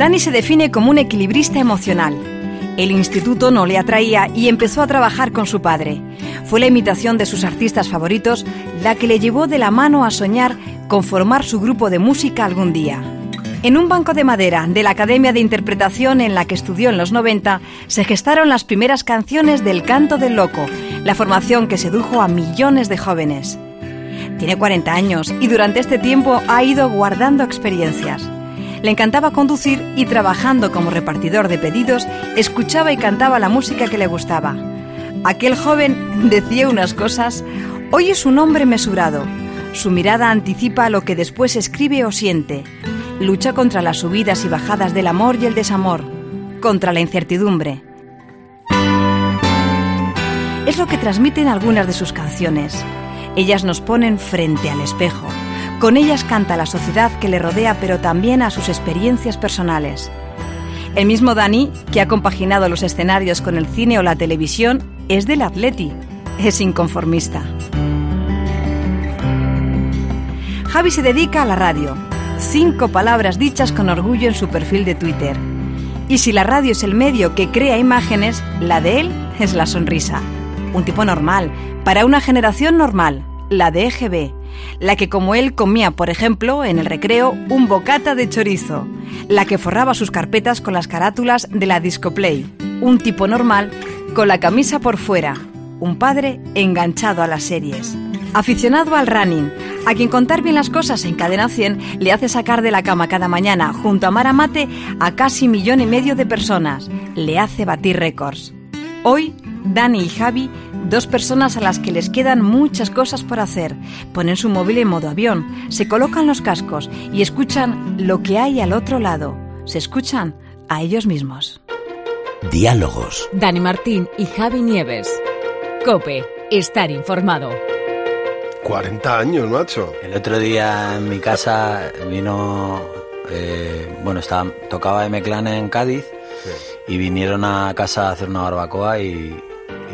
Dani se define como un equilibrista emocional. El instituto no le atraía y empezó a trabajar con su padre. Fue la imitación de sus artistas favoritos la que le llevó de la mano a soñar con formar su grupo de música algún día. En un banco de madera de la Academia de Interpretación en la que estudió en los 90, se gestaron las primeras canciones del Canto del Loco, la formación que sedujo a millones de jóvenes. Tiene 40 años y durante este tiempo ha ido guardando experiencias. Le encantaba conducir y trabajando como repartidor de pedidos, escuchaba y cantaba la música que le gustaba. Aquel joven decía unas cosas, hoy es un hombre mesurado. Su mirada anticipa lo que después escribe o siente. Lucha contra las subidas y bajadas del amor y el desamor, contra la incertidumbre. Es lo que transmiten algunas de sus canciones. Ellas nos ponen frente al espejo. Con ellas canta la sociedad que le rodea, pero también a sus experiencias personales. El mismo Dani, que ha compaginado los escenarios con el cine o la televisión, es del Atleti. Es inconformista. Javi se dedica a la radio. Cinco palabras dichas con orgullo en su perfil de Twitter. Y si la radio es el medio que crea imágenes, la de él es la sonrisa. Un tipo normal, para una generación normal, la de EGB, la que como él comía, por ejemplo, en el recreo, un bocata de chorizo, la que forraba sus carpetas con las carátulas de la Discoplay, un tipo normal con la camisa por fuera, un padre enganchado a las series. Aficionado al running, a quien contar bien las cosas en Cadena 100 le hace sacar de la cama cada mañana junto a Mara Mate a casi millón y medio de personas, le hace batir récords. Hoy, Dani y Javi, dos personas a las que les quedan muchas cosas por hacer, ponen su móvil en modo avión, se colocan los cascos y escuchan lo que hay al otro lado. Se escuchan a ellos mismos. Diálogos. Dani Martín y Javi Nieves. Cope, estar informado. 40 años, macho. El otro día en mi casa vino, eh, bueno, estaba, tocaba M-Clan en Cádiz y vinieron a casa a hacer una barbacoa y,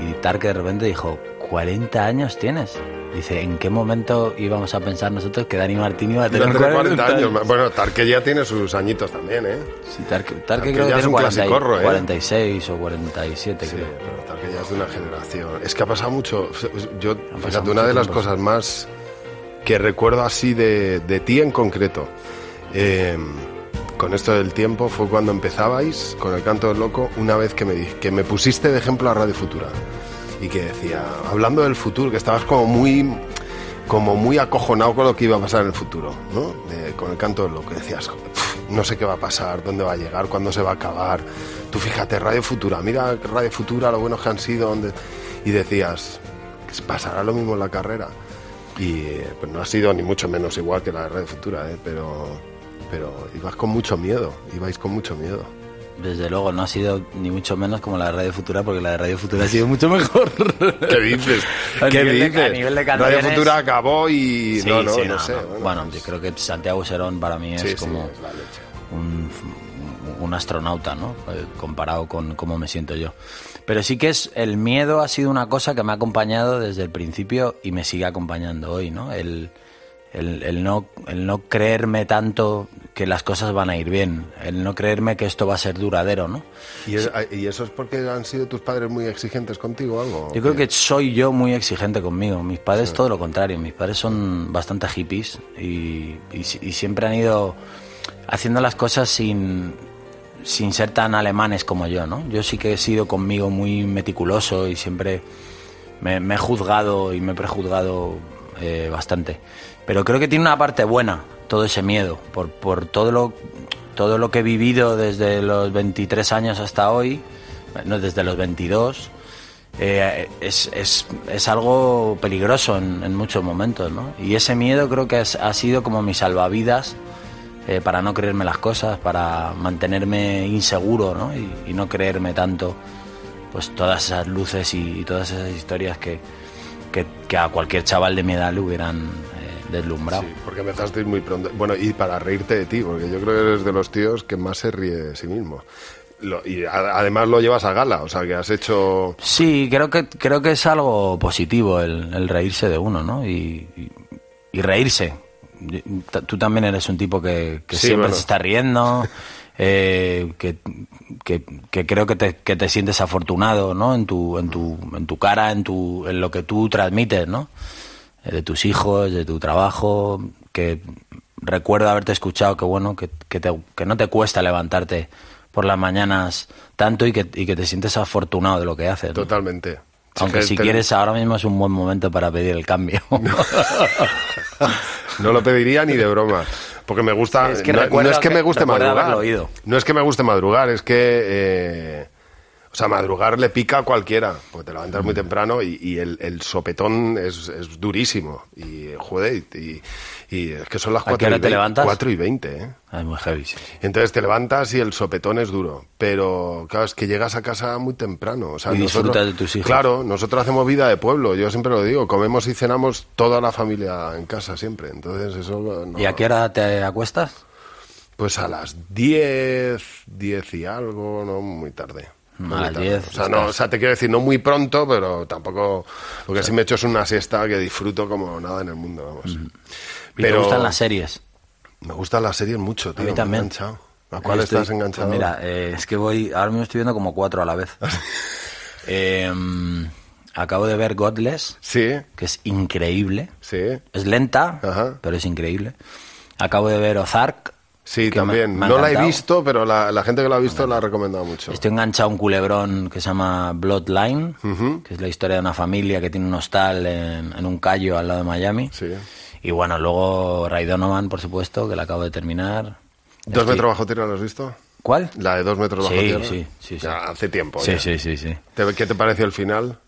y Tarque de repente dijo, 40 años tienes. Dice, ¿en qué momento íbamos a pensar nosotros que Dani Martín iba a tener Iba a tener 40 años? Bueno, Tarque ya tiene sus añitos también, ¿eh? Sí, Tarque, Tarque Tarque creo que ya es tiene un 40 y- clasicorro, ¿eh? 46 o 47 Sí, creo. pero Tarque ya es de una generación. Es que ha pasado mucho. Yo, pasado fíjate, una de las tiempo, cosas más que recuerdo así de, de ti en concreto, eh, con esto del tiempo, fue cuando empezabais con el canto del loco, una vez que me, que me pusiste de ejemplo a Radio Futura. Y que decía, hablando del futuro, que estabas como muy como muy acojonado con lo que iba a pasar en el futuro, ¿no? Con el canto del loco, decías, "Pf, no sé qué va a pasar, dónde va a llegar, cuándo se va a acabar. Tú fíjate, Radio Futura, mira Radio Futura, lo buenos que han sido, y decías, "¿Que pasará lo mismo en la carrera. Y eh, pues no ha sido ni mucho menos igual que la de Radio Futura, ¿eh? pero, pero ibas con mucho miedo, ibais con mucho miedo. Desde luego, no ha sido ni mucho menos como la de Radio Futura, porque la de Radio Futura ha sido mucho mejor. ¿Qué dices? A ¿Qué nivel de- dices? a nivel de Radio Futura acabó y... Sí, no, no, sí, no, no, sé. no. Bueno, Bueno, pues- yo creo que Santiago Serón para mí es Sí, como es un, un astronauta, ¿no? Eh, Comparado con cómo me siento yo. Pero sí que es el miedo ha sido una cosa que me ha acompañado desde el principio y me sigue acompañando hoy, ¿no? El, el, el no, el no creerme tanto que las cosas van a ir bien, el no creerme que esto va a ser duradero, ¿no? ¿Y, es- ¿Y eso es porque han sido tus padres muy exigentes contigo o algo? Yo creo que soy yo muy exigente conmigo. Mis padres todo lo contrario. Mis padres son bastante hippies y, y si- y siempre han ido haciendo las cosas sin, sin ser tan alemanes como yo, ¿no? Yo sí que he sido conmigo muy meticuloso y siempre me, me he juzgado y me he prejuzgado eh, bastante. Pero creo que tiene una parte buena todo ese miedo por, por todo lo todo lo que he vivido desde los 23 años hasta hoy, no desde los 22 eh, es, es, es algo peligroso en, muchos momentos, ¿no? Y ese miedo creo que es- ha sido como mi salvavidas eh, para no creerme las cosas, para mantenerme inseguro, ¿no? Y, no creerme tanto, pues todas esas luces y, todas esas historias que, que, que a cualquier chaval de mi edad le hubieran deslumbrado. Sí, porque empezaste muy pronto. Bueno, y para reírte de ti, porque yo creo que eres de los tíos que más se ríe de sí mismo. Lo- y a- además lo llevas a gala, o sea, que has hecho... Sí, creo que creo que es algo positivo el, el reírse de uno, ¿no? Y, y- y reírse. Tú también eres un tipo que, que Sí, siempre bueno. se está riendo. eh, que, que, que creo que te, que te sientes afortunado, ¿no? En tu, en tu, en tu cara, en tu, en lo que tú transmites, ¿no? Eh, De tus hijos, de tu trabajo, que recuerdo haberte escuchado que bueno, que, que, te- que no te cuesta levantarte por las mañanas tanto y que, y que te sientes afortunado de lo que haces. ¿no? Totalmente. Aunque si quieres, ahora mismo es un buen momento para pedir el cambio. No lo pediría ni de broma. Porque me gusta. Sí, es que no, es que que- me guste madrugar. oído. No es que me guste madrugar, es que. eh, o sea, madrugar le pica a cualquiera. Porque te levantas muy temprano y, y el, el sopetón es, es durísimo. Y, joder, y, y es que son las ¿A qué 4 hora y, te 20, levantas? 4 y 20, ¿eh? muy heavy, sí. Entonces te levantas y el sopetón es duro. Pero, claro, es que llegas a casa muy temprano. O sea, Y nosotros- disfrutas de tus hijos. Claro, nosotros hacemos vida de pueblo. Yo siempre lo digo. Comemos y cenamos toda la familia en casa siempre. Entonces eso... no- ¿Y a qué hora te acuestas? Pues a las 10, 10 y algo, no muy tarde. No tarde. 10 O sea, no, estás. o sea, te quiero decir, no muy pronto, pero tampoco... Porque si me echo es una siesta que disfruto como nada en el mundo, vamos. ¿Y te gustan las series? Me gustan las series mucho, tío. A mí me también. enganchado. ¿A cuál estoy- estás enganchado? pues mira, eh, es que voy... Ahora mismo estoy viendo como cuatro a la vez. Eh, acabo de ver Godless, Sí, que es increíble. sí. Es lenta, Ajá. pero es increíble. Acabo de ver Ozark. Sí, me- también. me no la he visto, pero la, la gente que la ha visto la ha recomendado mucho. Estoy enganchado a un culebrón que se llama Bloodline, que es la historia de una familia que tiene un hostal en, en un callo al lado de Miami. Sí. Y bueno, luego Ray Donovan, por supuesto, que la acabo de terminar. ¿Dos Estoy- metros bajo tierra la has visto? ¿Cuál? La de dos metros bajo Sí, tierra. sí, sí, sí. Ya, hace tiempo. Sí, ya. sí, sí, sí. ¿Te- ¿Qué te pareció el final?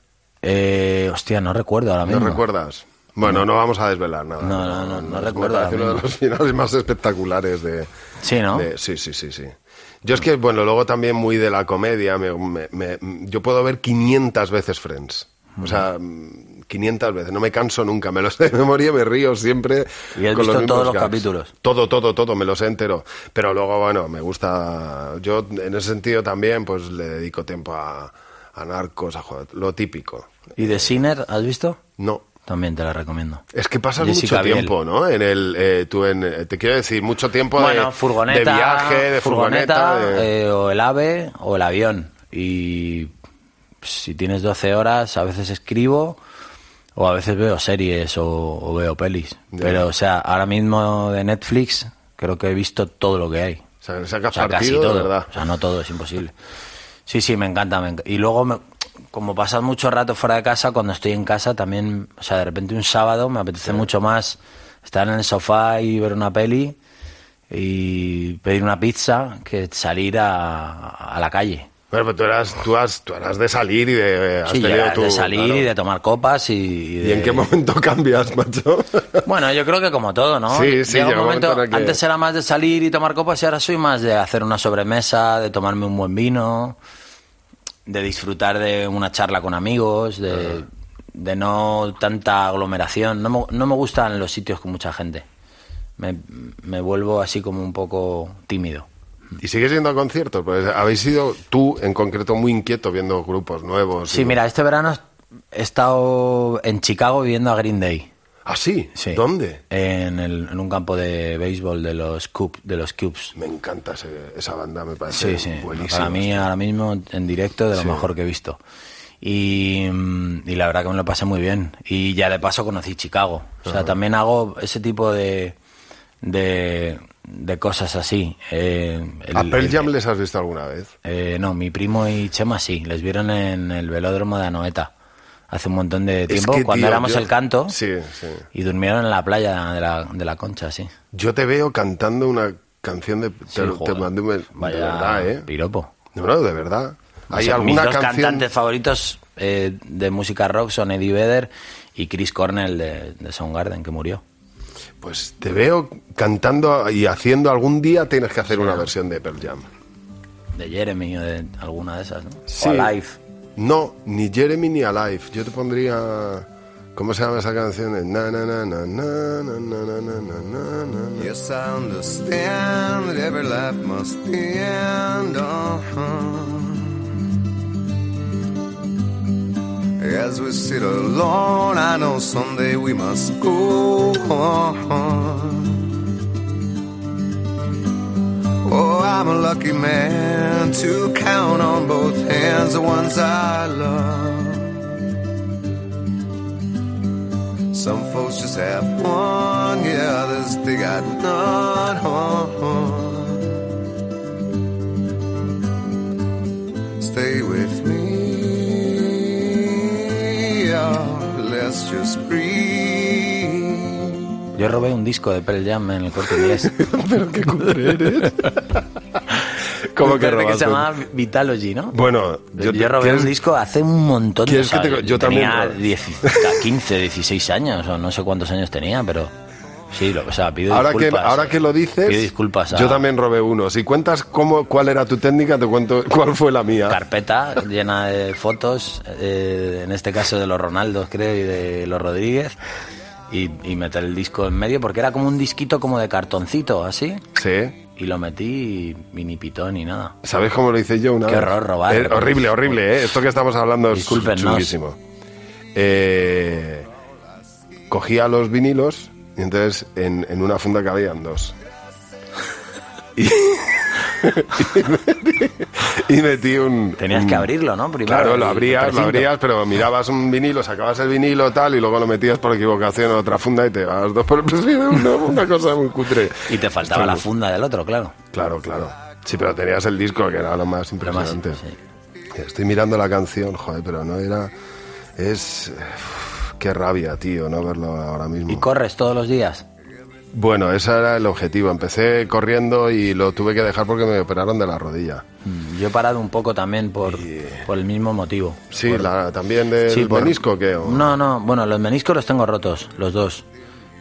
Eh, hostia, no recuerdo ahora mismo. ¿No recuerdas? Bueno, no vamos a desvelar nada. No, no, no, no recuerdo uno de los finales más espectaculares de... Sí, ¿no? sí, sí, sí, sí. Yo es que, bueno, luego también muy de la comedia, me- me- me- yo puedo ver 500 veces Friends. O sea, mm, 500 veces, no me canso nunca, me lo sé de memoria, me río siempre. ¿Y has con visto todos los capítulos? Todo, todo, todo, me lo sé entero. Pero luego, bueno, me gusta. Yo, en ese sentido, también, pues le dedico tiempo a, a narcos, a joder, lo típico. ¿Y de Sinner, has visto? No. También te la recomiendo. Es que pasas Jessica mucho Biel. tiempo, ¿no? En el, eh, tú en, eh, te quiero decir, mucho tiempo de, furgoneta, de viaje, de furgoneta. de- eh, o el ave o el avión. Y si tienes 12 horas, a veces escribo o a veces veo series o, o veo pelis. Pero, o sea, ahora mismo de Netflix creo que he visto todo lo que hay. O sea, sacas O sea, casi todo. de verdad. O sea, no todo, es imposible. Sí, sí, me encanta. me enc- Y luego, me- como pasas mucho rato fuera de casa, cuando estoy en casa también, o sea, de repente un sábado me apetece mucho más estar en el sofá y ver una peli y pedir una pizza que salir a, a la calle. Bueno, pero tú eras, tú, has, tú eras de salir y de... has Sí, tenido tu- de salir claro. y de tomar copas y, y ¿Y de- en qué momento cambias, macho? Bueno, yo creo que como todo, ¿no? Sí, sí, Llega un momento, que- antes era más de salir y tomar copas y ahora soy más de hacer una sobremesa, de tomarme un buen vino, de disfrutar de una charla con amigos, de, de no tanta aglomeración. No me, no me gustan los sitios con mucha gente. Me, me vuelvo así como un poco tímido. ¿Y sigues yendo a conciertos? Pues habéis sido tú, en concreto, muy inquieto viendo grupos nuevos. Sí, y- mira, este verano he estado en Chicago viviendo a Green Day. ¿Ah, sí? Sí. ¿Dónde? En, el- en un campo de béisbol de los Cubs. De los Cubs. Me encanta ese- esa banda, me parece Sí, sí. buenísima. Para mí ahora mismo en directo de lo Sí. mejor que he visto. Y, mm, y la verdad que me lo pasé muy bien. Y ya de paso conocí Chicago. O sea, también hago ese tipo de, de, de cosas así. Eh, el- ¿A Pearl el- Jam les has visto alguna vez? eh, no, mi primo y Chema sí. Les vieron en el velódromo de Anoeta hace un montón de tiempo, que, cuando tío, éramos yo- el canto. Sí, sí. Y durmieron en la playa de la, de la Concha, sí. Yo te veo cantando una canción de... Sí, te, mandé un- de Vaya verdad, ¿eh? piropo. No, no, de verdad. O ¿Hay sea, alguna mis dos canción...? cantantes favoritos eh, de música rock son Eddie Vedder y Chris Cornell de, de Soundgarden, que murió. Pues te veo cantando y haciendo... Algún día tienes que hacer una versión de Pearl Jam. De Jeremy o de alguna de esas, ¿no? Sí. O Alive. No, ni Jeremy ni Alive. Yo te pondría... ¿Cómo se llama esa canción? Na, na, na, na, na, na, na, na, na, na, na. Yes, I understand that every life must end. Uh-huh. As we sit alone, I know someday we must go. Oh, I'm a lucky man to count on both hands the ones I love. Some folks just have one, yeah, others they got none. Stay with me, oh, let's just breathe. Yo robé un disco de Pearl Jam en el corte inglés. Pero qué cutre eres. ¿Cómo que que robaste? se llamaba Vitalogy, ¿no? Bueno, Yo, robé ¿quieres- un disco hace un montón de ¿Quieres que te- años. yo también tenía lo- 10 15, 16 años o no sé cuántos años tenía, pero sí, lo, o sea, pido Ahora que, disculpas. ahora que lo dices, Pido disculpas a yo también robé uno. Si cuentas cómo, cuál era tu técnica, te cuento cuál fue la mía. carpeta llena de fotos, eh, en este caso de los Ronaldos, creo, y de los Rodríguez, y, y meter el disco en medio, porque era como un disquito como de cartoncito, así, Sí. y lo metí y, y ni pitó ni nada. ¿Sabes cómo lo hice yo una Qué vez? horror robar. Eh, horrible, horrible, ¿eh? Esto que estamos hablando es chunguísimo. Eh, cogía los vinilos y entonces en, en una funda cabían dos. Y, y metí un... Tenías que abrirlo, ¿no? Primero, Claro, lo abrías, lo abrías, pero mirabas un vinilo, sacabas el vinilo tal y luego lo metías por equivocación en otra funda y te vas dos por el. Una, una cosa muy cutre. Y te faltaba la funda del otro, claro. Claro, claro. Sí, pero tenías el disco que era lo más Lo más- impresionante. sí. Estoy mirando la canción, joder, pero no era. Es. uf, Qué rabia, tío, no verlo ahora mismo. ¿Y corres todos los días? Bueno, ese era el objetivo. Empecé corriendo y lo tuve que dejar porque me operaron de la rodilla. Mm, Yo he parado un poco también por, por el mismo motivo. Sí, Por- la, también del Sí, por- menisco, ¿qué? ¿O? No, no, bueno, los meniscos los tengo rotos, los dos.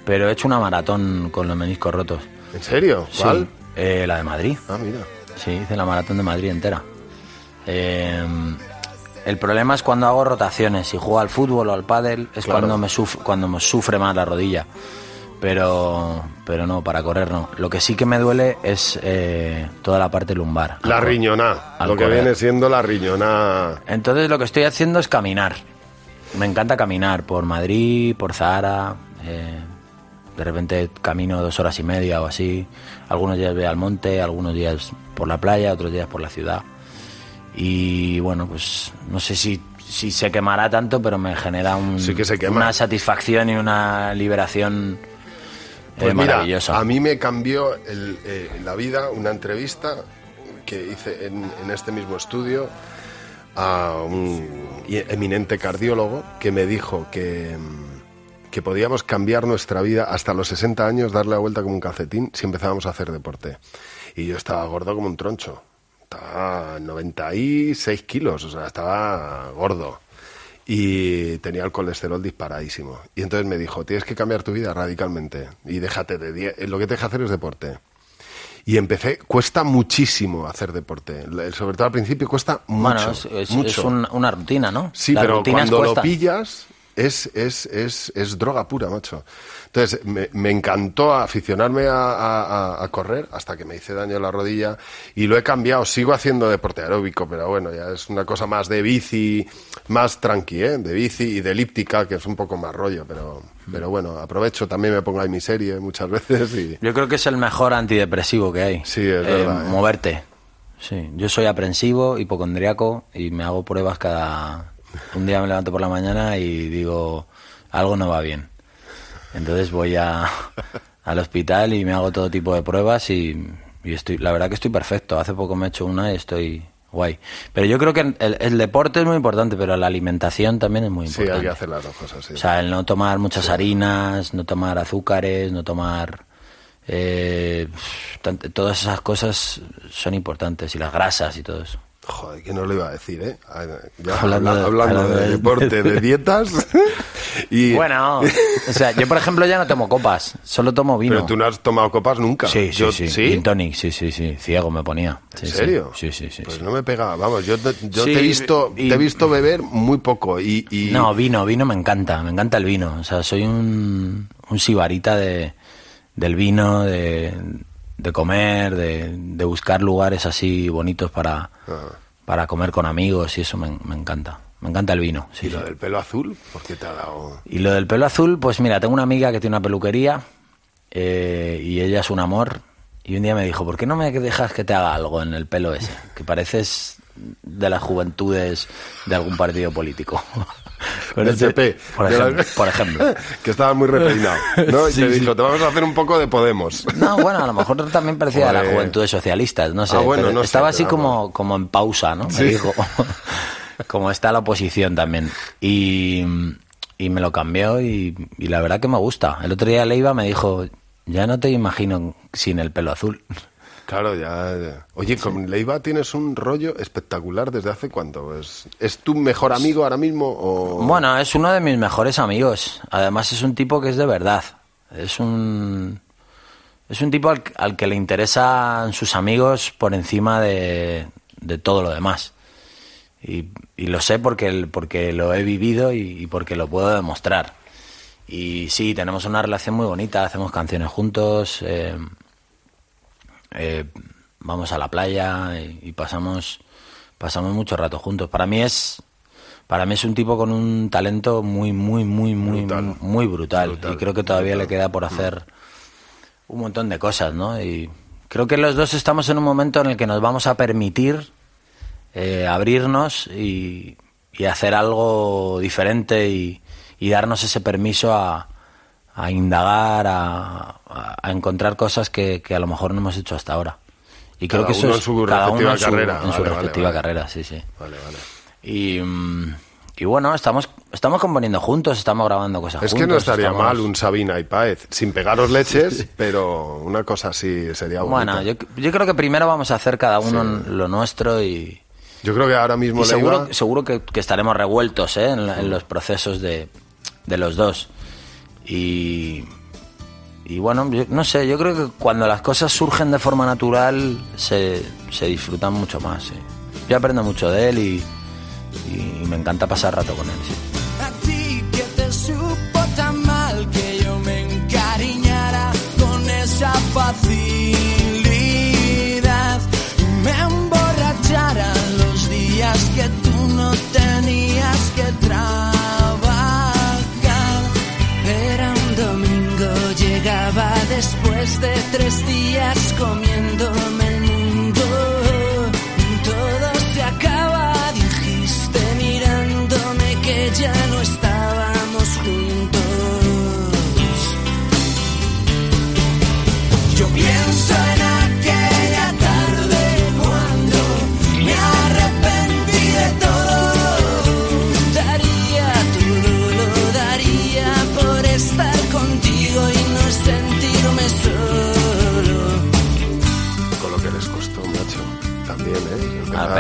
Pero he hecho una maratón con los meniscos rotos. ¿En serio? Sí, ¿Cuál? eh, la de Madrid. Ah, mira. Sí, hice la maratón de Madrid entera. Eh, el problema es cuando hago rotaciones, si juego al fútbol o al pádel, es Claro. cuando me cuando me sufre más la rodilla. Pero, pero no, para correr no. Lo que sí que me duele es eh, toda la parte lumbar. La al Lo que viene siendo la riñoná. Entonces lo que estoy haciendo es caminar. Me encanta caminar por Madrid, por Zahara. eh, de repente camino dos horas y media o así. Algunos días voy al monte, algunos días por la playa, otros días por la ciudad. Y bueno, pues no sé si, si se quemará tanto, pero me genera un- Sí que se quema. una satisfacción y una liberación Pues mira, a mí me cambió el, eh, la vida una entrevista que hice en, en este mismo estudio a un eminente cardiólogo que me dijo que, mm, que podíamos cambiar nuestra vida hasta los 60 años, darle la vuelta como un calcetín si empezábamos a hacer deporte. Y yo estaba gordo como un troncho. Estaba 96 kilos, o sea, estaba gordo y tenía el colesterol disparadísimo. Y entonces me dijo, tienes que cambiar tu vida radicalmente y déjate de... Lo que te deja hacer es deporte. Y empecé, cuesta muchísimo hacer deporte. Sobre todo al principio cuesta mucho. bueno, es, es- mucho. es un- una rutina, ¿no? Sí, pero cuando lo pillas es, es, es, es droga pura, macho. Entonces, me, me encantó aficionarme a, a- correr hasta que me hice daño en la rodilla y lo he cambiado. Sigo haciendo deporte aeróbico, pero bueno, ya es una cosa más de bici, más tranqui, ¿eh? De bici y de elíptica, que es un poco más rollo, pero, pero bueno, aprovecho, también me pongo ahí mi serie muchas veces y... Yo creo que es el mejor antidepresivo que hay. Sí, es verdad, ¿eh? Moverte. Sí, yo soy aprensivo, hipocondriaco y me hago pruebas cada... Un día me levanto por la mañana y digo, algo no va bien. Entonces voy a, al hospital y me hago todo tipo de pruebas y, y estoy, la verdad que estoy perfecto. Hace poco me he hecho una y estoy guay. Pero yo creo que el, el deporte es muy importante, pero la alimentación también es muy Sí, importante. hay que hacer las dos cosas, sí. O sea, el no tomar muchas harinas, no tomar azúcares, no tomar... eh, todas esas cosas son importantes y las grasas y todo eso. Joder, que no lo iba a decir, ¿eh? Ah, Ya, Hablando habla- de- hablando, hablando de, de- deporte, de dietas y... Bueno, o sea, yo por ejemplo ya no tomo copas, solo tomo vino. Pero tú no has tomado copas nunca. Sí, sí, Yo- sí. ¿Sí? Tonic, sí, sí, sí. Ciego me ponía. Sí, ¿En serio? Sí, sí, sí. Pues sí. no me pega. Vamos, yo, te, yo Sí, te he visto, y- te he visto beber muy poco y, y- No, vino, vino me encanta, me encanta el vino. O sea, soy un, un sibarita de, del vino, de, de comer, de, de buscar lugares así bonitos para, para comer con amigos y eso me, me encanta. Me encanta el vino. sí, y lo sí. del pelo azul, ¿por qué te ha dado? Y lo del pelo azul, pues mira, tengo una amiga que tiene una peluquería eh, y ella es un amor Y un día me dijo, ¿por qué no me dejas que te haga algo en el pelo ese? Que pareces de las juventudes de algún partido político. PP. Por De la- ejemplo. por ejemplo. que estaba muy repeinado. ¿no? Y Sí, te sí. dijo, te vamos a hacer un poco de Podemos. No, bueno, a lo mejor también parecía de las Joder. juventudes socialistas, no sé. Ah, bueno, sé, estaba así como, como en pausa, ¿no? Me dijo. como está la oposición también. Y, y me lo cambió y, y la verdad que me gusta. El otro día Leiva me dijo, ya no te imagino sin el pelo azul. Claro, ya. ya. Oye, con Leiva tienes un rollo espectacular desde hace cuánto. ¿Es, ¿Es tu mejor amigo ahora mismo o...? Bueno, es uno de mis mejores amigos. Además es un tipo que es de verdad. Es un es un tipo al, al que le interesan sus amigos por encima de, de todo lo demás. Y, y lo sé porque, porque lo he vivido y, y porque lo puedo demostrar. Y sí, tenemos una relación muy bonita, hacemos canciones juntos, eh, eh, vamos a la playa y, y pasamos pasamos mucho rato juntos. Para mí es para mí es un tipo con un talento muy muy muy muy Brutal. muy brutal, Brutal, y creo que todavía brutal. le queda por hacer un montón de cosas, ¿no? Y creo que los dos estamos en un momento en el que nos vamos a permitir eh, abrirnos y, y hacer algo diferente y, y darnos ese permiso a, a indagar, a, a- encontrar cosas que, que a lo mejor no hemos hecho hasta ahora. Y creo que eso es en su cada uno en su, carrera. en su Vale, respectiva vale. carrera, sí, sí. Vale, vale. Y, mm, y bueno, estamos estamos componiendo juntos, estamos grabando cosas Es juntos. que no estaría estamos- mal un Sabina y Páez, sin pegaros leches, pero una cosa así sería bonita. Bueno, yo, yo creo que primero vamos a hacer cada uno lo nuestro y, Yo creo que ahora mismo y seguro, Leiva... seguro que, que estaremos revueltos ¿eh? en, en los procesos de, de los dos. Y, y bueno, yo- no sé, yo creo que cuando las cosas surgen de forma natural se, se disfrutan mucho más. sí. Yo aprendo mucho de él y, y me encanta pasar rato con él. sí. A ti que te supo tan mal que yo me encariñara con esa facilidad y me emborrachara los días que tú no tenías que trabajar. Después de tres días comiéndome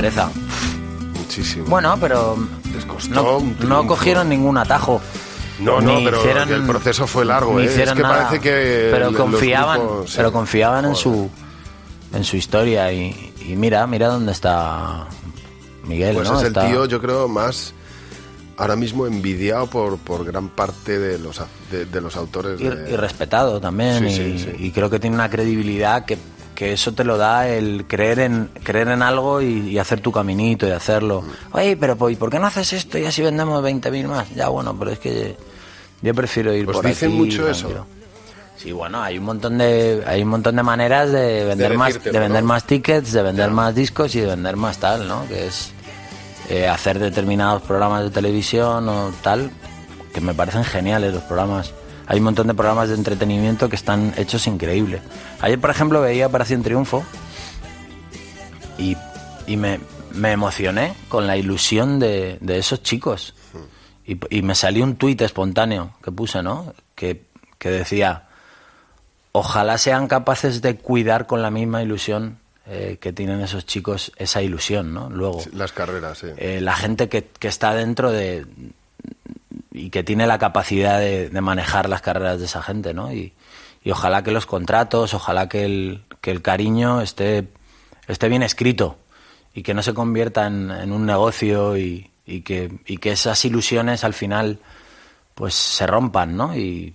pereza. Muchísimo. Bueno, pero Les costó no, un no cogieron ningún atajo. No, no, pero hicieron- el proceso fue largo, ¿eh? Es hicieron que nada. parece que pero confiaban, grupos, sí. pero confiaban en su en su historia y, y mira, mira dónde está Miguel, Pues ¿no? es el tío, yo creo, más ahora mismo envidiado por, por gran parte de los, de, de los autores. y, de- y respetado también Sí, sí, y, sí. y creo que tiene una credibilidad que, que eso te lo da el creer en creer en algo y, y hacer tu caminito y hacerlo. Oye, pero pues, ¿por qué no haces esto y así vendemos 20.000 más? Ya bueno, pero es que yo prefiero ir Pues por dicen aquí, mucho eso. Sí, bueno, hay un montón de hay un montón de maneras de vender más de vender ¿no? más tickets, de vender más discos y de vender más tal, ¿no? Que es eh, hacer determinados programas de televisión o tal que me parecen geniales los programas. Hay un montón de programas de entretenimiento que están hechos increíbles. Ayer, por ejemplo, veía Operación Triunfo y, y me, me emocioné con la ilusión de, de esos chicos. Y, y me salió un tuit espontáneo que puse, ¿no? Que, que decía, ojalá sean capaces de cuidar con la misma ilusión eh, que tienen esos chicos esa ilusión, ¿no? Luego, Las carreras, sí. eh, la gente que, que está dentro de y que tiene la capacidad de, de manejar las carreras de esa gente, ¿no? Y, y ojalá que los contratos, ojalá que el, que el cariño esté, esté bien escrito y que no se convierta en, en un negocio y, y que, y que esas ilusiones al final pues se rompan, ¿no? Y,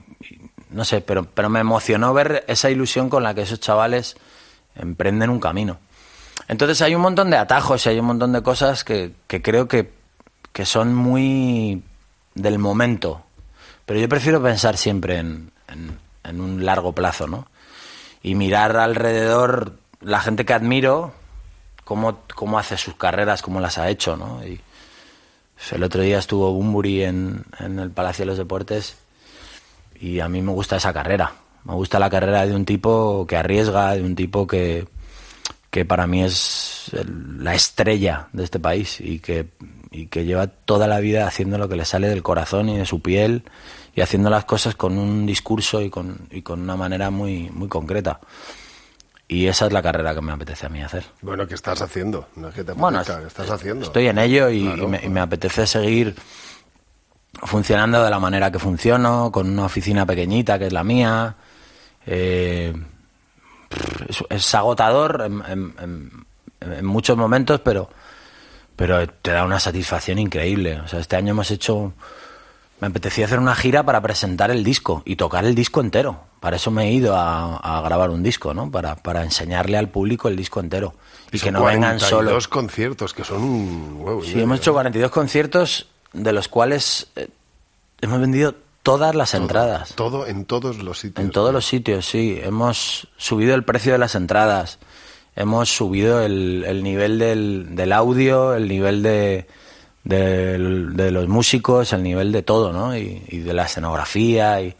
no sé, pero, pero me emocionó ver esa ilusión con la que esos chavales emprenden un camino. Entonces hay un montón de atajos y hay un montón de cosas que, que creo que, que son muy del momento. Pero yo prefiero pensar siempre en, en- un largo plazo, ¿no? y mirar alrededor la gente que admiro, cómo, cómo hace sus carreras, cómo las ha hecho, ¿no? Y el otro día estuvo Bumburi en, en el Palacio de los Deportes y a mí me gusta esa carrera. Me gusta la carrera de un tipo que arriesga, de un tipo que, que para mí es la estrella de este país y que, y que lleva toda la vida haciendo lo que le sale del corazón y de su piel y haciendo las cosas con un discurso y con, y con una manera muy, muy concreta. Y esa es la carrera que me apetece a mí hacer. Bueno, ¿qué estás haciendo? No es que te Bueno, apetezca, ¿qué estás haciendo? Estoy en ello y, Claro. y me, y me apetece seguir funcionando de la manera que funciono, con una oficina pequeñita que es la mía. Eh, es, es agotador en, en- en- en muchos momentos, pero, pero te da una satisfacción increíble. O sea, este año hemos hecho... Me apetecía hacer una gira para presentar el disco y tocar el disco entero. Para eso me he ido a, a grabar un disco, ¿no? Para, para enseñarle al público el disco entero. Y, que no vengan 42 solo. conciertos, que son un huevo. Sí, medio, hemos hecho ¿eh? 42 conciertos, de los cuales eh, hemos vendido todas las entradas. Todo en todos los sitios. En todos los sitios, sí. Hemos subido el precio de las entradas. Hemos subido el, el nivel del, del audio, el nivel de, de los músicos, el nivel de todo, ¿no? Y, y de la escenografía. Y,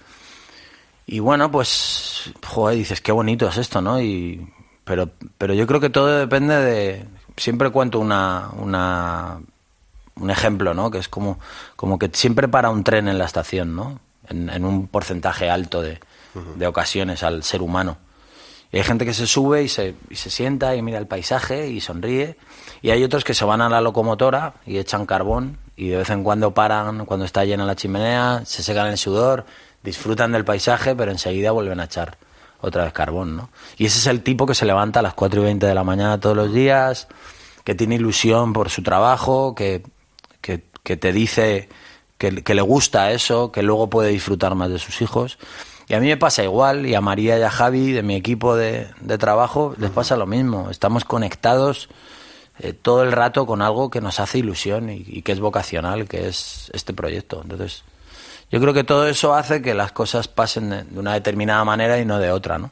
y bueno, pues, joder, dices, qué bonito es esto, ¿no? Y, pero, pero yo creo que todo depende de... Siempre cuento una, una, un ejemplo, ¿no? Que es como, como que siempre para un tren en la estación, ¿no? En, en un porcentaje alto de, de ocasiones al ser humano. Y hay gente que se sube y se, y se sienta y mira el paisaje y sonríe. Y hay otros que se van a la locomotora y echan carbón y de vez en cuando paran cuando está llena la chimenea, se secan el sudor, disfrutan del paisaje, pero enseguida vuelven a echar otra vez carbón, ¿no? Y ese es el tipo que se levanta a las 4 y 20 de la mañana todos los días, que tiene ilusión por su trabajo, que, que, te dice que, que le gusta eso, que luego puede disfrutar más de sus hijos. Y a mí me pasa igual, y a María y a Javi de mi equipo de, de trabajo les pasa lo mismo. Estamos conectados eh, todo el rato con algo que nos hace ilusión y, y que es vocacional, que es este proyecto. Entonces, yo creo que todo eso hace que las cosas pasen de, de una determinada manera y no de otra, ¿no?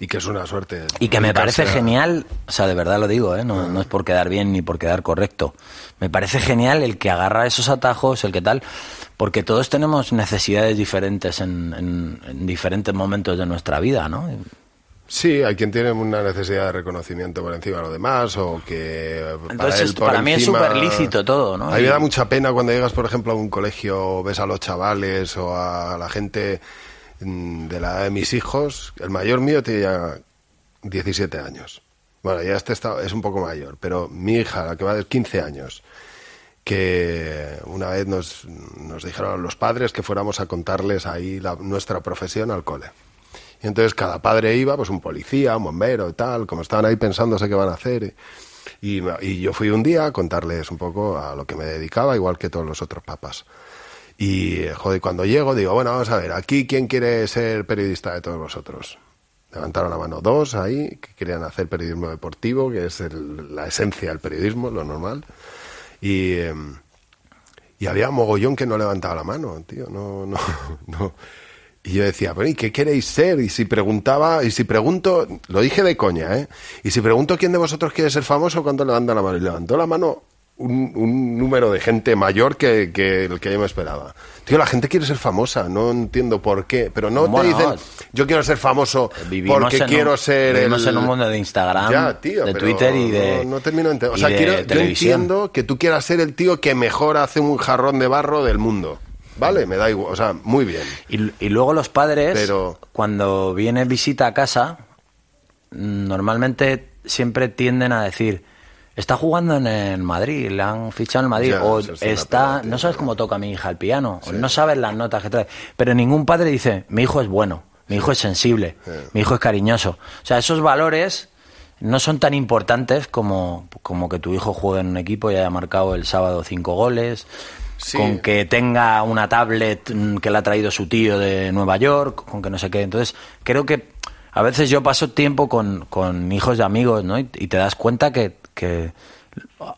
Y que es una suerte. Y que me parece a- genial, o sea, de verdad lo digo, ¿eh? no, no es por quedar bien ni por quedar correcto. Me parece genial el que agarra esos atajos, el que tal, porque todos tenemos necesidades diferentes en, en- en diferentes momentos de nuestra vida, ¿no? Sí, hay quien tiene una necesidad de reconocimiento por encima de lo demás o que para, Entonces, él por para mí es súper lícito todo, ¿no? A mí me da mucha pena cuando llegas, por ejemplo, a un colegio, ves a los chavales o a la gente de la de mis hijos. El mayor mío tiene ya 17 años. Bueno, ya este está, es un poco mayor, pero mi hija, la que va de 15 años, que una vez nos, nos dijeron los padres que fuéramos a contarles ahí la- nuestra profesión al cole. Y entonces cada padre iba, pues un policía, un bombero y tal, como estaban ahí pensándose qué van a hacer. Y, y yo fui un día a contarles un poco a lo que me dedicaba, igual que todos los otros papás. Y, joder, cuando llego digo, bueno, vamos a ver, aquí quién quiere ser periodista de todos vosotros. Levantaron la mano dos ahí, que querían hacer periodismo deportivo, que es el- la esencia del periodismo, lo normal. Y, em, y había mogollón que no levantaba la mano, tío, no, no, no. Y yo decía, pero ¿y qué queréis ser? Y si preguntaba, y si pregunto, lo dije de coña, ¿eh? Y si pregunto quién de vosotros quiere ser famoso, ¿cuánto levanta la mano? Y levantó la mano un, un número de gente mayor que, que el que yo me esperaba. Tío, la gente quiere ser famosa, no entiendo por qué, pero no Bueno, te dicen, yo quiero ser famoso Vivimos porque en quiero un, ser vivimos el... en un mundo de Instagram, Ya, tío, de Twitter y de... No, no termino de entender. O sea, quiero, yo televisión. entiendo que tú quieras ser el tío que mejor hace un jarrón de barro del mundo. Vale, me da igual. O sea, muy bien. Y, y luego los padres, Pero- cuando viene visita a casa, mm, normalmente siempre tienden a decir, está jugando en el Madrid, le han fichado en el Madrid, Ya, o está, no sabes cómo toca mi hija el piano, o no sabes las notas que trae. Pero ningún padre dice, mi hijo es bueno, mi hijo es sensible, mi hijo es cariñoso. O sea, esos valores no son tan importantes como, como que tu hijo juegue en un equipo y haya marcado el sábado cinco goles, Sí. con que tenga una tablet mm, que le ha traído su tío de Nueva York, con que no sé qué. Entonces, creo que a veces yo paso tiempo con, con hijos de amigos, ¿no? Y, y te das cuenta que, que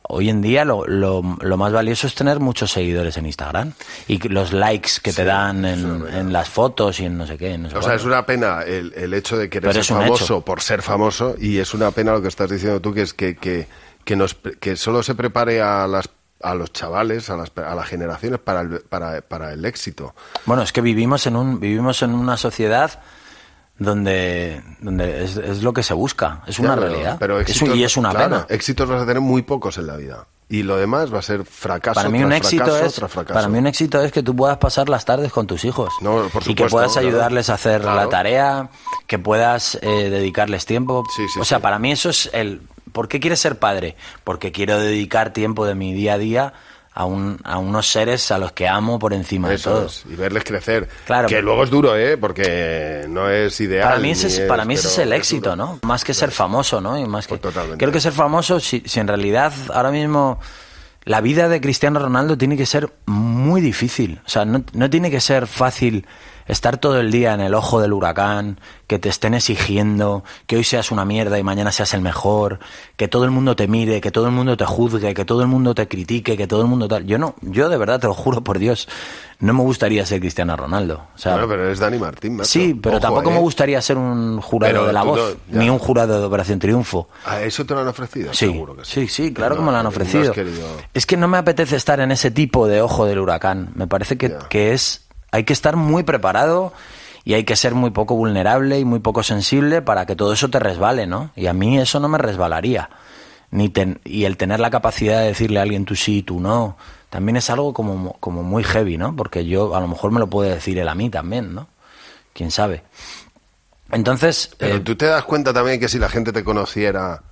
hoy en día lo, lo, lo más valioso es tener muchos seguidores en Instagram y que los likes que te dan en, en las fotos y en no sé qué. no sé O sea, es una pena el, el hecho de querer Pero es ser un famoso hecho. por ser famoso y es una pena lo que estás diciendo tú, que es que, que, que, nos, que solo se prepare a las a los chavales, a las, a las generaciones para el, para, para el éxito. Bueno, es que vivimos en un vivimos en una sociedad donde donde es, es lo que se busca, es una realidad. Pero Es éxitos, y es una claro, pena. Éxitos vas a tener muy pocos en la vida. Y lo demás va a ser fracaso. Para mí tras un éxito fracaso es tras fracaso. para mí un éxito es que tú puedas pasar las tardes con tus hijos No, por y que puedas claro. ayudarles a hacer la tarea, que puedas eh, dedicarles tiempo. Sí, sí, o sea, sí. para mí eso es el ¿Por qué quieres ser padre? Porque quiero dedicar tiempo de mi día a día a, un, a unos seres a los que amo por encima Eso de todo. es, y verles crecer. Claro. Que luego es duro, ¿eh? Porque no es ideal. Para mí ese es, para mí ese es el es éxito, duro. ¿no? Más que ser famoso, ¿no? Y más que Pues totalmente. creo que ser famoso, si, si en realidad ahora mismo la vida de Cristiano Ronaldo tiene que ser muy difícil. O sea, no, no tiene que ser fácil estar todo el día en el ojo del huracán, que te estén exigiendo, que hoy seas una mierda y mañana seas el mejor, que todo el mundo te mire, que todo el mundo te juzgue, que todo el mundo te critique, que todo el mundo tal. Yo no, yo de verdad te lo juro por Dios, no me gustaría ser Cristiano Ronaldo. O sea, Bueno, pero eres Dani Martín, macho. Sí, pero Ojo, tampoco ¿eh? me gustaría ser un jurado Pero de la voz, no- ni un jurado de Operación Triunfo. ¿A eso te lo han ofrecido? Sí, Seguro que sí, sí, claro No, que me lo han no ofrecido. querido- Es que no me apetece estar en ese tipo de ojo del huracán. Me parece que, que es hay que estar muy preparado y hay que ser muy poco vulnerable y muy poco sensible para que todo eso te resbale, ¿no? Y a mí eso no me resbalaría. Ni ten- y el tener la capacidad de decirle a alguien tú sí, tú no, también es algo como, como muy heavy, ¿no? Porque yo a lo mejor me lo puede decir él a mí también, ¿no? Quién sabe. Entonces, Pero eh, tú te das cuenta también que si la gente te conociera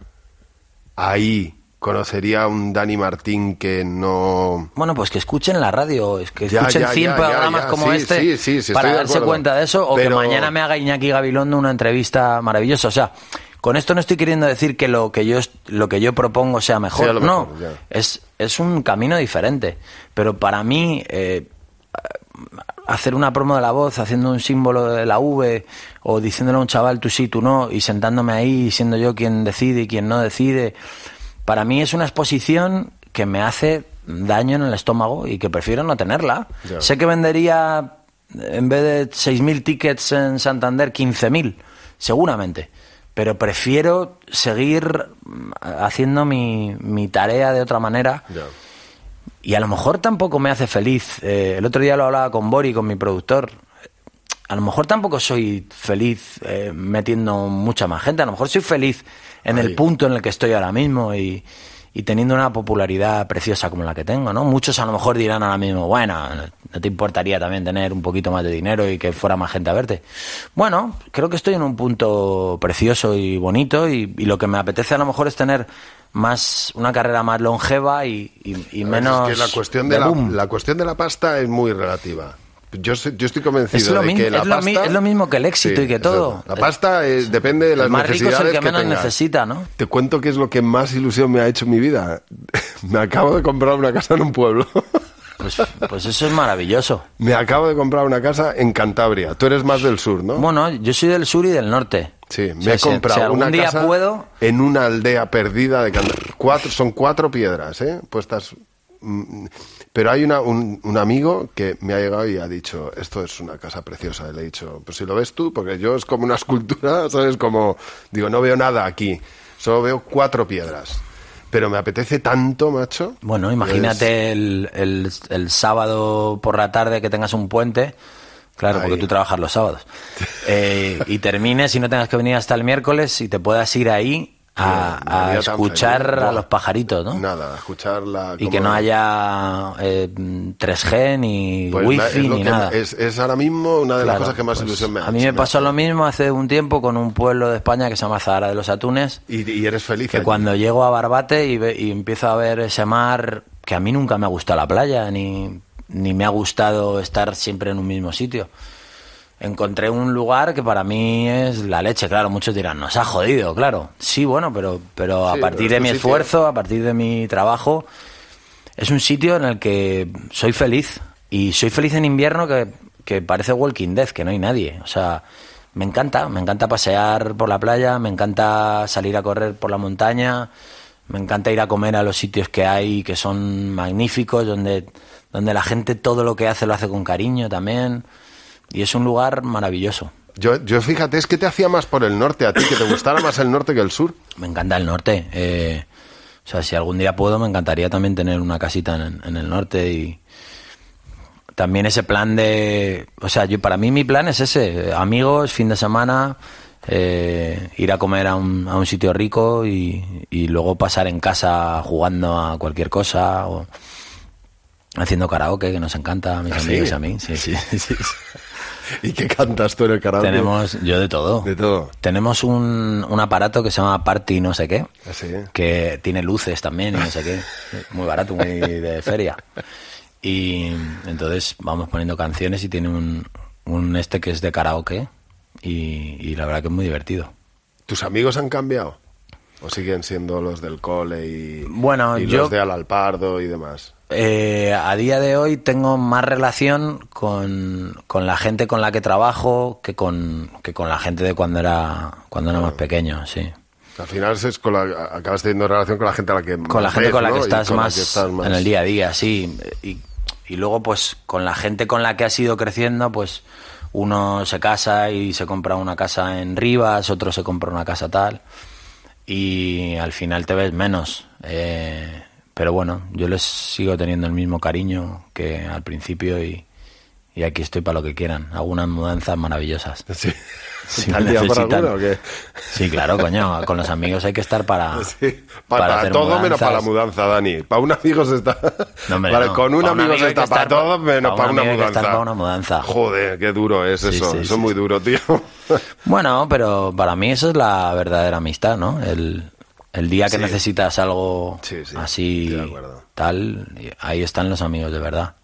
ahí, conocería a un Dani Martín que no... Bueno, pues que escuchen la radio, es que Ya, escuchen ya, 100 ya, programas como Sí, este sí, sí, sí, para de darse cuenta de eso o Pero- que mañana me haga Iñaki Gabilondo una entrevista maravillosa. O sea, con esto no estoy queriendo decir que lo que yo lo que yo propongo sea mejor, no, es es un camino diferente, pero para mí eh, hacer una promo de la voz haciendo un símbolo de la V o diciéndole a un chaval tú sí, tú no y sentándome ahí y siendo yo quien decide y quien no decide, para mí es una exposición que me hace daño en el estómago y que prefiero no tenerla. Sé que vendería en vez de 6.000 tickets en Santander 15.000, seguramente. Pero prefiero seguir mm, haciendo mi, mi tarea de otra manera. Y a lo mejor tampoco me hace feliz. Eh, el otro día lo hablaba con Bori, con mi productor. A lo mejor tampoco soy feliz eh, metiendo mucha más gente. A lo mejor soy feliz en Ahí. el punto en el que estoy ahora mismo y, y teniendo una popularidad preciosa como la que tengo, ¿no? Muchos a lo mejor dirán ahora mismo, bueno, ¿no te importaría también tener un poquito más de dinero y que fuera más gente a verte? Bueno, creo que estoy en un punto precioso y bonito y, y lo que me apetece a lo mejor es tener más una carrera más longeva y, menos Es que la cuestión de, la, la cuestión de la pasta es muy relativa. Yo, estoy convencido Es lo de que la es lo es lo mismo que el éxito y que todo. exacto. La pasta eh, depende de las el más rico es necesidades el que menos tengas. necesita, ¿no? Te cuento qué es lo que más ilusión me ha hecho en mi vida. me acabo de comprar una casa en un pueblo. Pues, pues eso es maravilloso. me acabo de comprar una casa en Cantabria. Tú eres más del sur, ¿no? Bueno, yo soy del sur y del norte. Sí, O me sea, he comprado si una día casa puedo, en una aldea perdida de Cantabria. Cuatro, son cuatro piedras, ¿eh? Puestas. Pero hay una, un, un amigo que me ha llegado y ha dicho, esto es una casa preciosa. Y le he dicho, pues si lo ves tú, porque yo es como una escultura, ¿sabes? Como, digo, no veo nada aquí, solo veo cuatro piedras. Pero me apetece tanto, macho. Bueno, imagínate el, el- el sábado por la tarde que tengas un puente. Claro, Ahí. porque tú trabajas los sábados. Eh, y termines y no tengas que venir hasta el miércoles y te puedas ir ahí a, a escuchar feliz. a los pajaritos, ¿no? Nada, escucharla. Y que no haya eh, 3G ni Pues la- wifi ni nada. Es, es ahora mismo una de las cosas que más pues, ilusión me ha A mí me pasó lo mismo hace un tiempo con un pueblo de España que se llama Zahara de los Atunes. Y, y eres feliz. Que allí. cuando llego a Barbate y, ve- y empiezo a ver ese mar, que a mí nunca me ha gustado la playa, ni, ni me ha gustado estar siempre en un mismo sitio. Encontré un lugar que para mí es la leche, claro, muchos dirán, nos ha jodido, claro. Sí, bueno, pero, pero a Sí, partir pero de mi sitio. esfuerzo, a partir de mi trabajo, es un sitio en el que soy feliz. Y soy feliz en invierno que, que parece Walking Dead, que no hay nadie. O sea, me encanta, me encanta pasear por la playa, me encanta salir a correr por la montaña. Me encanta ir a comer a los sitios que hay que son magníficos, donde, donde la gente todo lo que hace lo hace con cariño también. Y es un lugar maravilloso. Yo, yo fíjate, es que te hacía más por el norte a ti, que te gustara más el norte que el sur. Me encanta el norte. eh, o sea, si algún día puedo, me encantaría también tener una casita en, en el norte y también ese plan de, o sea, yo para mí mi plan es ese, amigos, fin de semana, eh, ir a comer a un, a un sitio rico y, y luego pasar en casa jugando a cualquier cosa o haciendo karaoke que nos encanta a mis ¿Ah, sí? amigos y a mí. Sí, sí, sí, sí. ¿Y qué cantas tú en el karaoke? Tenemos, yo de todo. De todo. Tenemos un, un aparato que se llama Party no sé qué, Así. que tiene luces también y no sé qué. Muy barato, muy de feria. Y entonces vamos poniendo canciones y tiene un, un este que es de karaoke y, y la verdad que es muy divertido. ¿Tus amigos han cambiado? ¿O siguen siendo los del cole y, Bueno, y yo- los de Alalpardo y demás? Eh, a día de hoy tengo más relación con, con la gente con la que trabajo que con, que con la gente de cuando era, cuando era más pequeño, sí. Al final es con la- acabas teniendo relación con la gente a la que con la gente ves, con la ¿no? que Y estás, con la más, que estás más- en el día a día, sí. Y, y luego, pues, con la gente con la que has ido creciendo, pues, uno se casa y se compra una casa en Rivas, otro se compra una casa tal, y al final te ves menos. Eh, pero bueno, yo les sigo teniendo el mismo cariño que al principio y, y aquí estoy para lo que quieran. Hago unas mudanzas maravillosas. Sí. Sí, claro, coño. Con los amigos hay que estar para. Sí. Para, hacer todo menos para la mudanza, Dani. Para un amigo se está. No, hombre, Vale, no. Con un amigo se está para todo menos pa' para un una amigo hay que mudanza. estar pa' una mudanza. Joder, qué duro es Sí, eso. sí, eso es muy duro, tío. Bueno, pero para mí eso es la verdadera amistad, ¿no? El, el día que Sí. necesitas algo Sí, sí, así, tal, ahí están los amigos de verdad.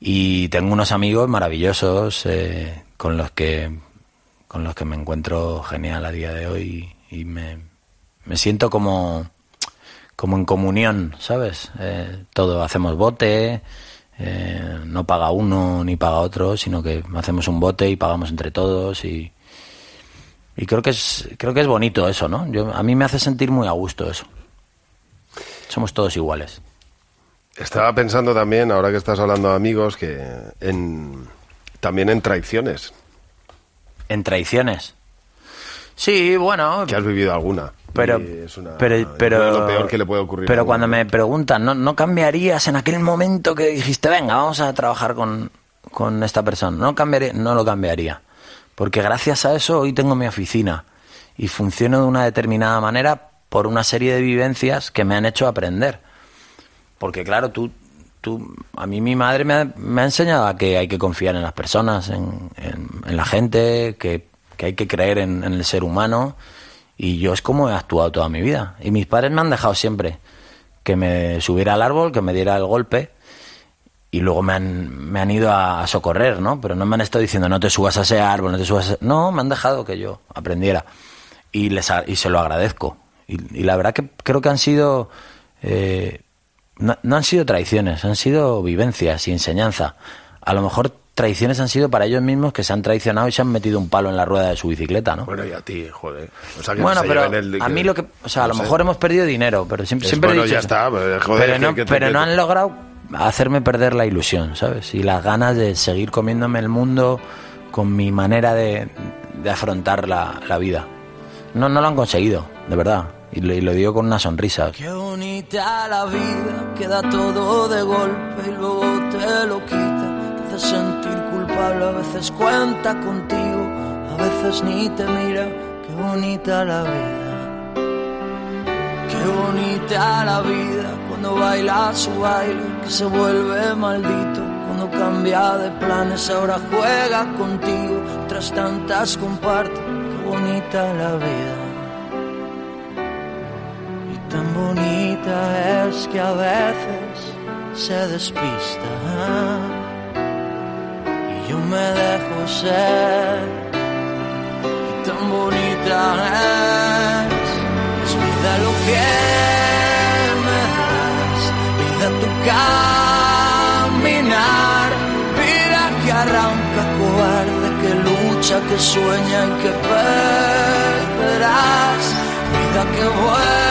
Y tengo unos amigos maravillosos eh, con los que con los que me encuentro genial a día de hoy y me, me siento como como en comunión, ¿sabes? Eh, todo hacemos bote, eh, no paga uno ni paga otro, sino que hacemos un bote y pagamos entre todos y, y creo que es creo que es bonito eso, ¿no? Yo, a mí me hace sentir muy a gusto eso. Somos todos iguales. Estaba pensando también, ahora que estás hablando de amigos, que en también en traiciones. En traiciones. Sí, bueno, Que has vivido alguna. pero es una- pero pero es lo peor que le puede ocurrir. pero cuando me preguntan no no cambiarías en aquel momento que dijiste venga vamos a trabajar con, con esta persona no cambiaría no lo cambiaría porque gracias a eso hoy tengo mi oficina. Y funciono de una determinada manera por una serie de vivencias que me han hecho aprender. Porque claro tú tú a mí mi madre me ha, enseñado a que hay que confiar en las personas en, la gente que, que hay que creer en, en el ser humano. Y yo es como he actuado toda mi vida. Y mis padres me han dejado siempre que me subiera al árbol que me diera el golpe y luego me han, me han ido a, a socorrer, ¿no? Pero no me han estado diciendo no te subas a ese árbol, no te subas a ese-". No, me han dejado que yo aprendiera y, les, y se lo agradezco. Y, y la verdad que creo que han sido... eh, no, no han sido traiciones, han sido vivencias y enseñanza. A lo mejor traiciones han sido para ellos mismos que se han traicionado y se han metido un palo en la rueda de su bicicleta, ¿no? Bueno, y a ti, joder. O sea, que Bueno, se pero el- a mí lo que, o sea, a no lo sé. mejor hemos perdido dinero, pero siempre, siempre he bueno, dicho ya está, pero, joder, pero no, que- pero que- no han logrado hacerme perder la ilusión, ¿sabes? Y las ganas de seguir comiéndome el mundo con mi manera de, de afrontar la, la vida. No, no lo han conseguido, de verdad. Y lo, y lo digo con una sonrisa. Qué bonita la vida, queda todo de golpe y luego te lo quita. Te hace sentir culpable, a veces cuenta contigo, a veces ni te mira. Qué bonita la vida. Qué bonita la vida cuando baila su baile, que se vuelve maldito. Cuando cambia de planes, ahora juega contigo. Tras tantas comparte, qué bonita la vida. Y tan bonita es que a veces se despista. Y yo me dejo ser. Y tan bonita es. Es vida tu caminar. Vida que arranca cobarde, que lucha, que sueña y que perderás. Vida que vuelve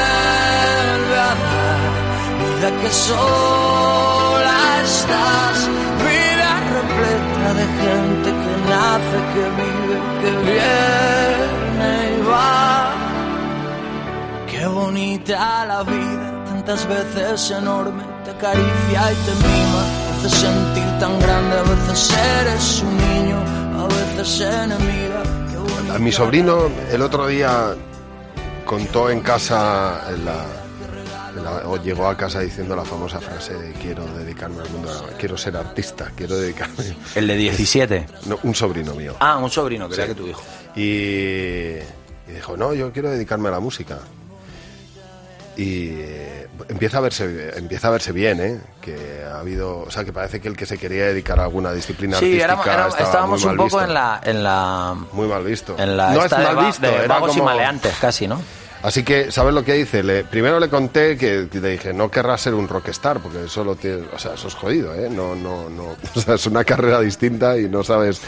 vida que sola estás, vida repleta de gente que nace, que vive, que viene y va. Qué bonita la vida, tantas veces enorme, te acaricia y te mima, te hace sentir tan grande, a veces eres un niño, a veces enemiga. A mi sobrino el otro día contó en casa en la, en la- o llegó a casa diciendo la famosa frase de quiero dedicarme al mundo, quiero ser artista, quiero dedicarme. El de 17. No, un sobrino mío. Ah, un sobrino, creía Sí. que tu hijo. Y, y dijo, no, yo quiero dedicarme a la música. Y eh, empieza a verse empieza a verse bien, ¿eh? Que ha habido, o sea, que parece que el que se quería dedicar a alguna disciplina Sí, artística estaba estábamos muy un mal poco visto. en la, en la, muy mal visto. en la no es de mal visto, de era vagos y maleantes, casi, ¿no? Así que, ¿sabes lo que hice? Le, primero le conté que, que le dije, no querrás ser un rockstar, porque eso lo tiene, o sea, eso es jodido, ¿eh? No, no, no, o sea, es una carrera distinta y no sabes.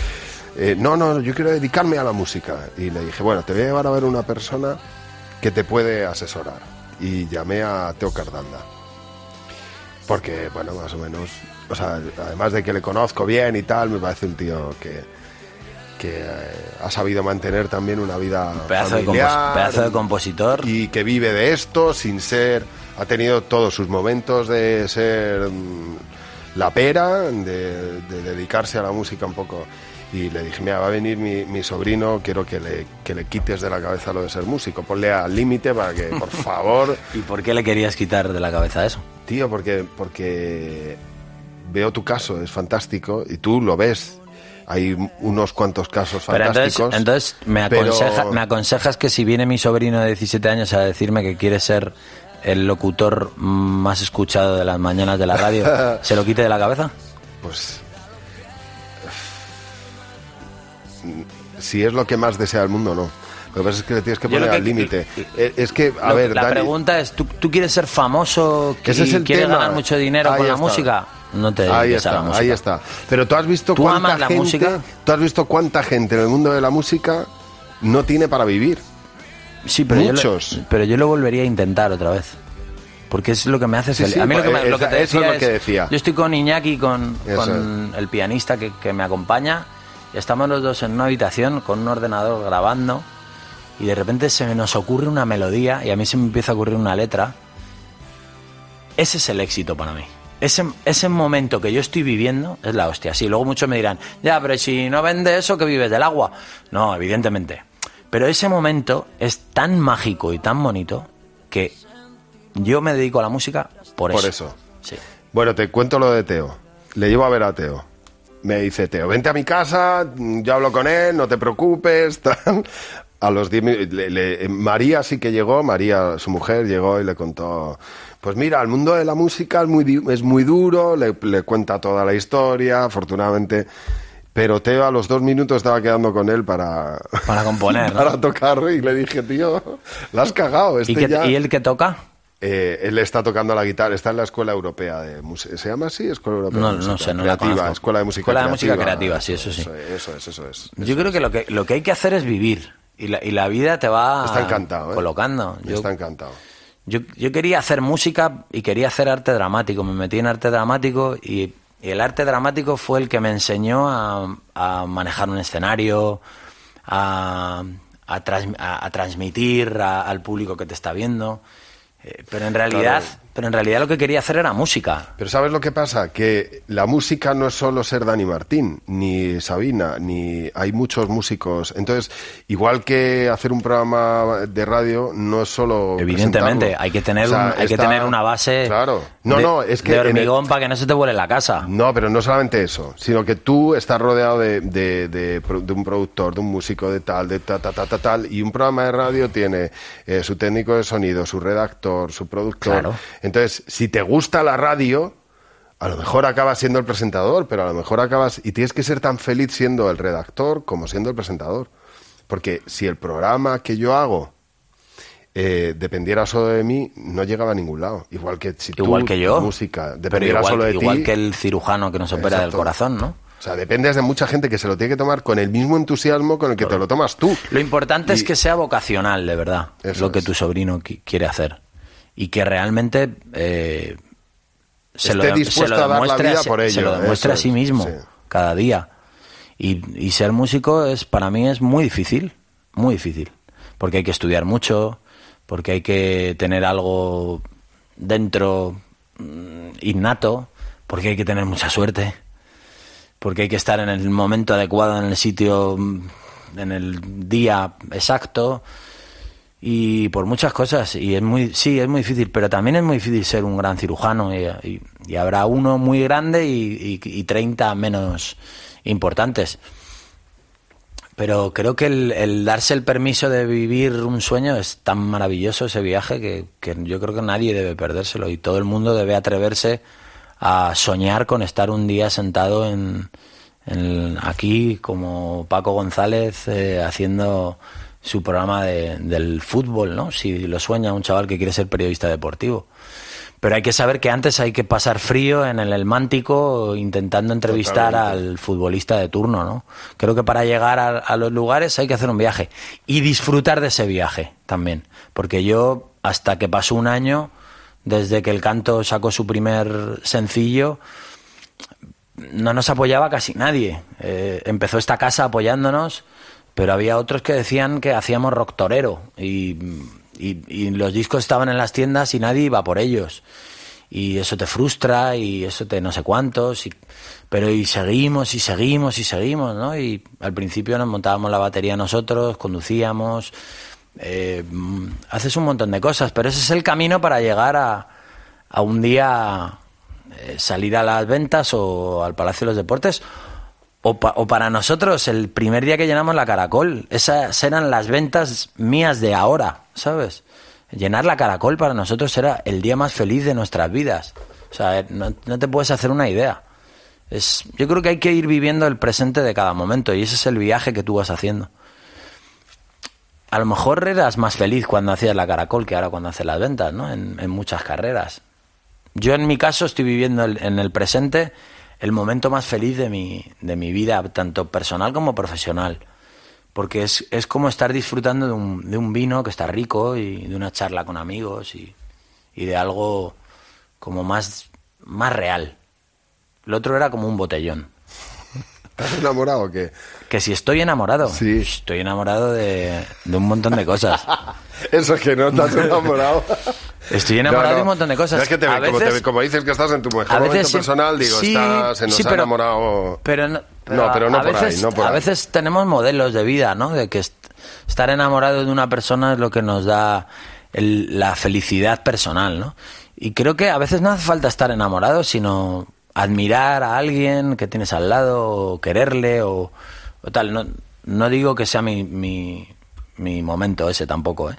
eh, no, no, yo quiero dedicarme a la música. Y le dije, bueno, te voy a llevar a ver una persona que te puede asesorar. Y llamé a Teo Cardanda. Porque, bueno, más o menos, o sea, además de que le conozco bien y tal, me parece un tío que, que eh, ha sabido mantener también una vida Pedazo de, familiar, compos- pedazo de compositor. y que vive de esto sin ser ha tenido todos sus momentos de ser mm, la pera de, de dedicarse a la música un poco y le dije mira va a venir mi, mi sobrino quiero que le, que le quites de la cabeza lo de ser músico ponle al límite para que por favor ¿Y por qué le querías quitar de la cabeza eso? tío porque porque veo tu caso es fantástico y tú lo ves hay unos cuantos casos Pero fantásticos entonces me, pero- aconseja, me aconsejas que si viene mi sobrino de 17 años a decirme que quiere ser el locutor más escuchado de las mañanas de la radio, ¿se lo quite de la cabeza? Pues. Si es lo que más desea el mundo, no. Lo que pasa es que le tienes que poner que- al límite. Eh, Es que, a ver, la Dani, pregunta es, ¿tú, tú quieres ser famoso Ese es el quieres tema. ganar mucho dinero Ahí con la está. música? No te ahí dediques a la está, ahí está. Pero tú has visto ¿Tú cuánta amas la gente, música? tú has visto cuánta gente en el mundo de la música no tiene para vivir. Sí, pero Muchos. Yo lo, pero yo lo volvería a intentar otra vez. Porque es lo que me hace Sí, feliz. sí, a mí lo que, me- pues, lo que te eso es decía lo que decía. Yo estoy con Iñaki, con, el pianista que, que me acompaña, y estamos los dos en una habitación con un ordenador grabando, y de repente se nos ocurre una melodía, y a mí se me empieza a ocurrir una letra. Ese es el éxito para mí. Ese, ese momento que yo estoy viviendo es la hostia. Sí, luego muchos me dirán, ya, pero si no vende eso, que vives del agua. No, evidentemente. Pero ese momento es tan mágico y tan bonito que yo me dedico a la música por, Por eso. eso. Sí. Bueno, te cuento lo de Teo. Le llevo a ver a Teo. Me dice, Teo, vente a mi casa, yo hablo con él, no te preocupes. tal. A los 10 minutos, le- le- María sí que llegó, María, su mujer, llegó y le contó, pues mira, el mundo de la música es muy, es muy duro, le, le cuenta toda la historia, afortunadamente. Pero Teo a los dos minutos estaba quedando con él para, Para componer, ¿no? para tocar y le dije, tío, la has cagado. Este ¿Y, qué- ya... ¿Y él que toca? Eh, él está tocando la guitarra, está en la Escuela Europea de Música. ¿Se llama así? Escuela Europea No, de no Música sé, no la Creativa, conozco. Escuela de Música Escuela de Creativa. Música Creativa, sí, eso sí. Eso, eso es, eso es. Yo creo que lo, que lo que hay que hacer es vivir. Y la, y la vida te va Está encantado, ¿eh? colocando. Yo, Está encantado. yo, yo quería hacer música y quería hacer arte dramático. Me metí en arte dramático y, y el arte dramático fue el que me enseñó a, a manejar un escenario, a, a, trans- a- transmitir al público que te está viendo. Eh, pero en realidad. Pero en realidad lo que quería hacer era música. Pero ¿sabes lo que pasa? Que la música no es solo ser Dani Martín, ni Sabina, ni hay muchos músicos. Entonces, igual que hacer un programa de radio, no es solo. Evidentemente, hay que tener, O sea, un- hay que tener una base Claro. No, de, no, es que. de el- hormigón para que no se te vuele la casa. No, pero no solamente eso, sino que tú estás rodeado de, de- de un productor, de un músico, de tal, de ta, ta, ta, ta, tal, y un programa de radio tiene eh, su técnico de sonido, su redactor, su productor. Claro. Entonces, si te gusta la radio, a lo mejor acabas siendo el presentador, pero a lo mejor acabas... Y tienes que ser tan feliz siendo el redactor como siendo el presentador. Porque si el programa que yo hago eh, dependiera solo de mí, no llegaba a ningún lado. Igual que si tú, Igual que yo. música dependiera igual, solo de igual ti... que el cirujano que nos opera del Exacto. corazón, ¿no? O sea, dependes de mucha gente que se lo tiene que tomar con el mismo entusiasmo con el que te lo tomas tú. Lo importante es que sea vocacional, de verdad, Eso lo que es. tu sobrino qui- quiere hacer. Y que realmente eh, se esté lo, dispuesto se lo a dar la demuestre vida sí- por ello. Se lo demuestra a sí mismo sí. cada día. Y, y ser músico es para mí es muy difícil, muy difícil. Porque hay que estudiar mucho, porque hay que tener algo dentro mm, innato, porque hay que tener mucha suerte, porque hay que estar en el momento adecuado, en el sitio, mm, en el día exacto y por muchas cosas y es muy sí es muy difícil pero también es muy difícil ser un gran cirujano y, habrá uno muy grande y, y, y 30 menos importantes. Pero creo que el, darse el permiso de vivir un sueño es tan maravilloso ese viaje que, que yo creo que nadie debe perdérselo y todo el mundo debe atreverse a soñar con estar un día sentado en, en- aquí como Paco González eh, haciendo su programa de- del fútbol, ¿no? Si lo sueña un chaval que quiere ser periodista deportivo. Pero hay que saber que antes hay que pasar frío en el Mántico intentando entrevistar Totalmente. al futbolista de turno, ¿no? Creo que para llegar a, a los lugares hay que hacer un viaje y disfrutar de ese viaje también. Porque yo, hasta que pasó un año, desde que el canto sacó su primer sencillo, no nos apoyaba casi nadie. Eh, empezó esta casa apoyándonos, pero había otros que decían que hacíamos rock torero y, y- los discos estaban en las tiendas y nadie iba por ellos. Y eso te frustra y eso te no sé cuántos. Y, pero y seguimos y seguimos y seguimos, ¿no? Y al principio nos montábamos la batería nosotros, conducíamos, eh, haces un montón de cosas, pero ese es el camino para llegar a, a un día eh, salir a las ventas o al Palacio de los Deportes. O, pa- o para nosotros, el primer día que llenamos la Caracol, esas eran las ventas mías de ahora, ¿sabes? Llenar la Caracol para nosotros era el día más feliz de nuestras vidas. O sea, eh, no, te puedes hacer una idea. Es, yo creo que hay que ir viviendo el presente de cada momento y ese es el viaje que tú vas haciendo. A lo mejor eras más feliz cuando hacías la Caracol que ahora cuando haces las ventas, ¿no? En, muchas carreras. Yo en mi caso estoy viviendo en el presente el momento más feliz de mi, de mi vida, tanto personal como profesional. Porque es, es como estar disfrutando de un, de un vino que está rico y de una charla con amigos y, y de algo como más, más real. Lo otro era como un botellón. ¿Estás enamorado o qué? Que si estoy enamorado, Sí. estoy enamorado de, de un montón de cosas. Eso es que no estás enamorado. Estoy enamorado No, no. de un montón de cosas. Es que te, A como, te- veces- como dices que estás en tu mejor a momento veces sí- personal, digo, sí, está, se nos sí, ha pero- enamorado. Pero no, pero no a por ahí, veces, no por a ahí. veces tenemos modelos de vida, ¿no? De que est- estar enamorado de una persona es lo que nos da el- la felicidad personal, ¿no? Y creo que a veces no hace falta estar enamorado, sino admirar a alguien que tienes al lado, o quererle, o, o tal. No, no digo que sea mi, mi, mi momento ese tampoco, ¿eh?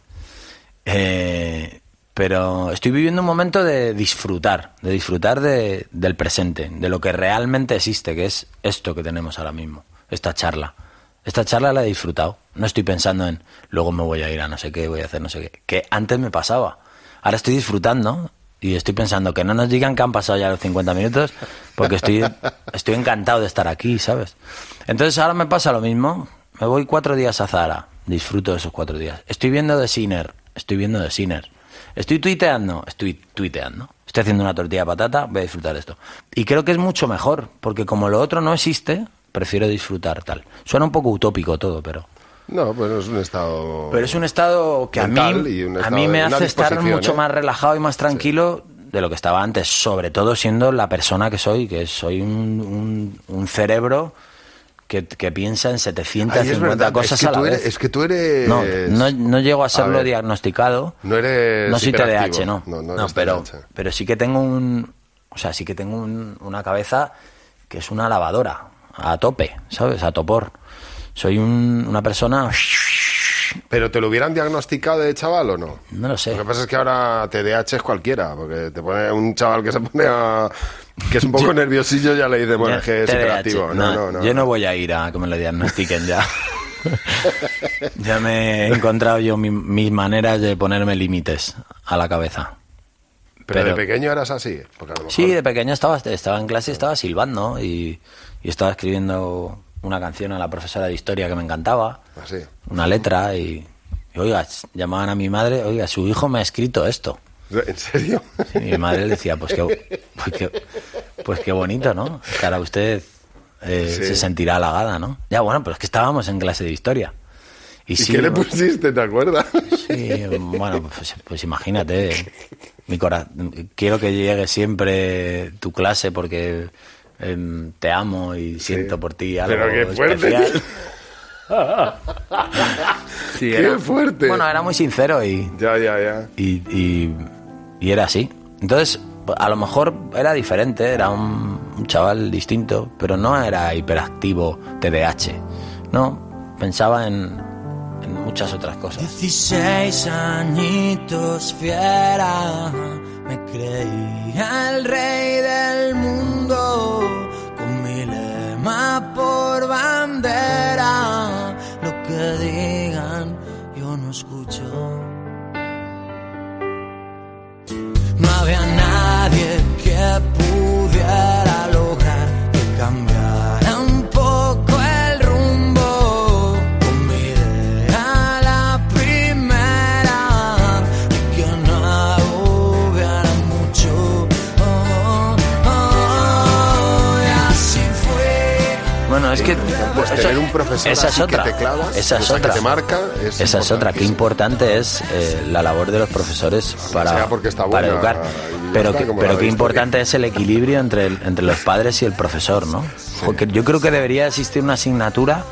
Eh, pero estoy viviendo un momento de disfrutar, de disfrutar de- del presente, de lo que realmente existe, que es esto que tenemos ahora mismo, esta charla. Esta charla la he disfrutado. No estoy pensando en luego me voy a ir a no sé qué, voy a hacer no sé qué. Que antes me pasaba. Ahora estoy disfrutando y estoy pensando que no nos digan que han pasado ya los 50 minutos porque estoy, estoy encantado de estar aquí, ¿sabes? Entonces ahora me pasa lo mismo. Me voy cuatro días a Zara. Disfruto de esos cuatro días. Estoy viendo de Sinner. Estoy viendo de Sinner. Estoy tuiteando. Estoy tuiteando. Estoy haciendo una tortilla de patata. Voy a disfrutar de esto. Y creo que es mucho mejor. Porque como lo otro no existe, prefiero disfrutar tal. Suena un poco utópico todo, pero... No, pues es un estado. Pero es un estado que a mí, a mí me hace estar mucho ¿eh? más relajado y más tranquilo de lo que estaba antes, sobre todo siendo la persona que soy, que soy un, un- un cerebro que, que piensa en Ay, 750 es verdad, cosas es que a la tú vez. es que tú eres. no, no, no llego a serlo diagnosticado. No eres. No soy. TDAH, no. No, no No, pero, TDAH. pero sí que tengo un. O sea, sí que tengo un- una cabeza que es una lavadora, a tope, ¿sabes? A topor. Soy un- una persona. ¿Pero te lo hubieran diagnosticado de chaval o no? No lo sé. Lo que pasa es que ahora TDAH es cualquiera, porque te pone un chaval que se pone a. que es un poco nerviosillo, ya le dice, bueno, es que es hiperactivo. No, no, no. Yo no voy a ir a que me lo diagnostiquen ya. ya me he encontrado yo mi- mis maneras de ponerme límites a la cabeza. Pero, de pequeño eras así. Porque a lo mejor- Sí, de pequeño estaba, estaba en clase y estaba silbando y, y estaba escribiendo una canción a la profesora de historia que me encantaba, Así. una letra y, y, oiga, llamaban a mi madre, oiga, su hijo me ha escrito esto. ¿En serio? Sí, mi madre le decía, pues qué, pues qué, pues qué bonito, ¿no? Que ahora usted eh, Sí. se sentirá halagada, ¿no? Ya, bueno, pero es que estábamos en clase de historia. Y, ¿Y sí, qué le pusiste, te acuerdas? Sí, bueno, pues, pues imagínate, mi cora- quiero que llegue siempre tu clase porque te amo y siento por ti algo Pero qué fuerte, especial. Sí, Qué era- fuerte. Bueno, era muy sincero y, Ya, ya, ya. y, y- y era así. Entonces, a lo mejor era diferente, era un, un chaval distinto, pero no era hiperactivo TDAH. No, pensaba en, en muchas otras cosas. 16 añitos fiera, me creía el rey del mundo, con mi lema por bandera, lo que digan yo no escucho. No había nadie que pudiera eso- tener un profesor esa es otra, que te clavas, esa es que otra, te marca, es esa es otra. Qué importante es eh, la labor de los profesores para, para educar. Pero, que- qué importante es el equilibrio entre, el- entre los padres y el profesor, ¿no? Porque yo creo que debería existir una asignatura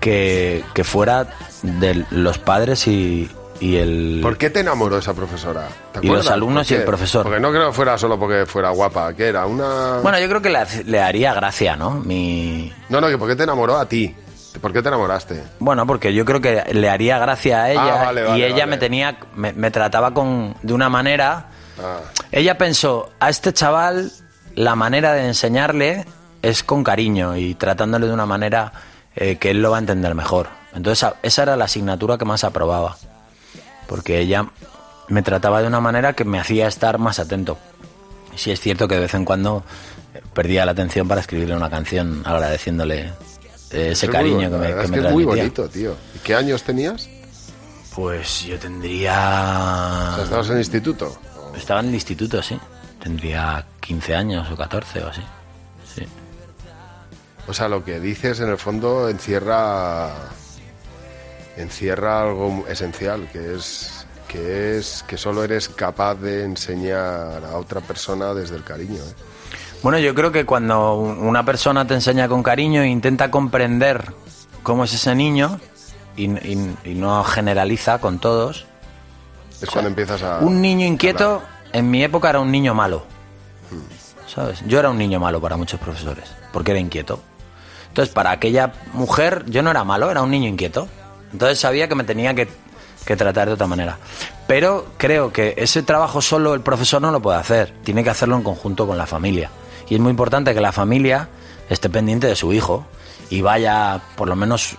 que, que fuera de los padres y, y el... ¿Por qué te enamoró esa profesora? ¿Te Y los alumnos ¿Por y el profesor. Porque no creo que fuera solo porque fuera guapa, que era una... Bueno, yo creo que le, le haría gracia, ¿no? Mi, No, no, que ¿por qué te enamoró a ti? ¿Por qué te enamoraste? Bueno, porque yo creo que le haría gracia a ella Ah, vale, vale, y ella vale. me tenía, me, me trataba con de una manera. Ah, Ella pensó a este chaval la manera de enseñarle es con cariño y tratándole de una manera eh, que él lo va a entender mejor. Entonces esa era la asignatura que más aprobaba, porque ella me trataba de una manera que me hacía estar más atento. Sí es cierto que de vez en cuando perdía la atención para escribirle una canción agradeciéndole eh, ese es cariño bueno, que me, que es me que es muy bonito, tío. ¿Y qué años tenías? Pues yo O tendría... sea, ¿Estabas en el instituto? Estaba en el instituto, sí. Tendría 15 años o 14 o así. Sí. O sea, lo que dices en el fondo encierra encierra algo esencial, que es que es que solo eres capaz de enseñar a otra persona desde el cariño. ¿eh? Bueno, yo creo que cuando una persona te enseña con cariño e intenta comprender cómo es ese niño y, y- y no generaliza con todos, Es cuando empiezas a un niño inquieto en mi época era un niño malo. ¿Sabes? Yo era un niño malo para muchos profesores, porque era inquieto. Entonces, para aquella mujer, yo no era malo, era un niño inquieto. Entonces sabía que me tenía que, que tratar de otra manera. Pero creo que ese trabajo solo el profesor no lo puede hacer, tiene que hacerlo en conjunto con la familia. Y es muy importante que la familia esté pendiente de su hijo y vaya por lo menos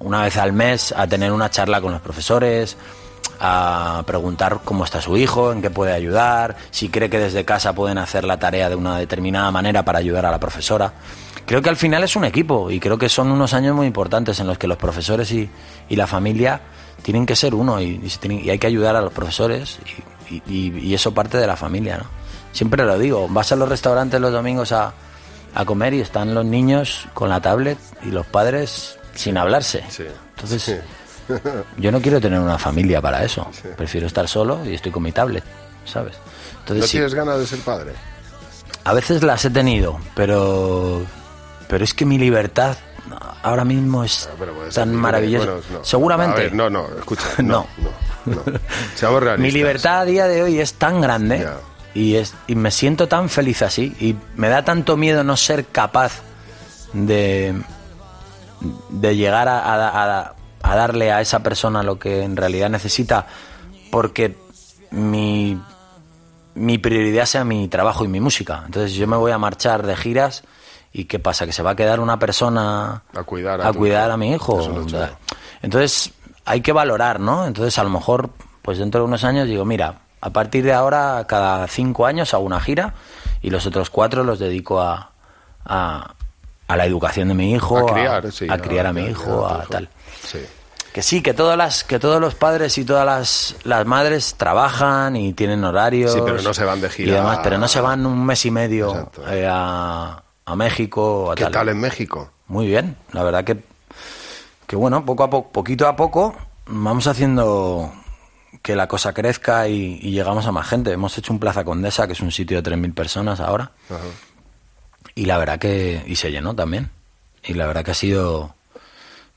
una vez al mes a tener una charla con los profesores, a preguntar cómo está su hijo, en qué puede ayudar, si cree que desde casa pueden hacer la tarea de una determinada manera para ayudar a la profesora. Creo que al final es un equipo y creo que son unos años muy importantes en los que los profesores y, y la familia tienen que ser uno y, y se tienen- y hay que ayudar a los profesores y, eso parte de la familia. ¿no? Siempre lo digo, vas a los restaurantes los domingos a, a comer y están los niños con la tablet y los padres sin hablarse. Sí. Entonces, Sí. yo no quiero tener una familia para eso. Prefiero estar solo y estoy con mi tablet, ¿sabes? Entonces, ¿No tienes ganas de ser padre? a veces las he tenido, pero pero es que mi libertad ahora mismo es Ah, pero ser tan maravillosa. Bueno, no. Seguramente. Ver, no, no, escucha. No. No, no. Seamos realistas. Mi libertad a día de hoy es tan grande y, es, y me siento tan feliz así y me da tanto miedo no ser capaz de, de llegar a, a- a- a darle a esa persona lo que en realidad necesita porque mi, mi prioridad sea mi trabajo y mi música. Entonces yo me voy a marchar de giras y ¿qué pasa? ¿Que se va a quedar una persona A cuidar a a, cuidar hijo? a mi hijo? Entonces hay que valorar, ¿no? Entonces a lo mejor, pues dentro de unos años digo, mira, a partir de ahora cada cinco años hago una gira y los otros cuatro los dedico a, a, a la educación de mi hijo, a criar, sí. a criar a mi hijo, a tal. Sí. Que sí, que todas las, que todos los padres y todas las, las madres trabajan y tienen horarios. Sí, pero no se van de gira. Y demás, pero no se van un mes y medio eh, a, a México. A ¿Qué tal en México? Muy bien, la verdad que, que bueno, poco a poco, poquito a poco, vamos haciendo que la cosa crezca y, y llegamos a más gente. Hemos hecho un Plaza Condesa, que es un sitio de 3.000 personas ahora, Ajá. y la verdad que, y se llenó también. Y la verdad que ha sido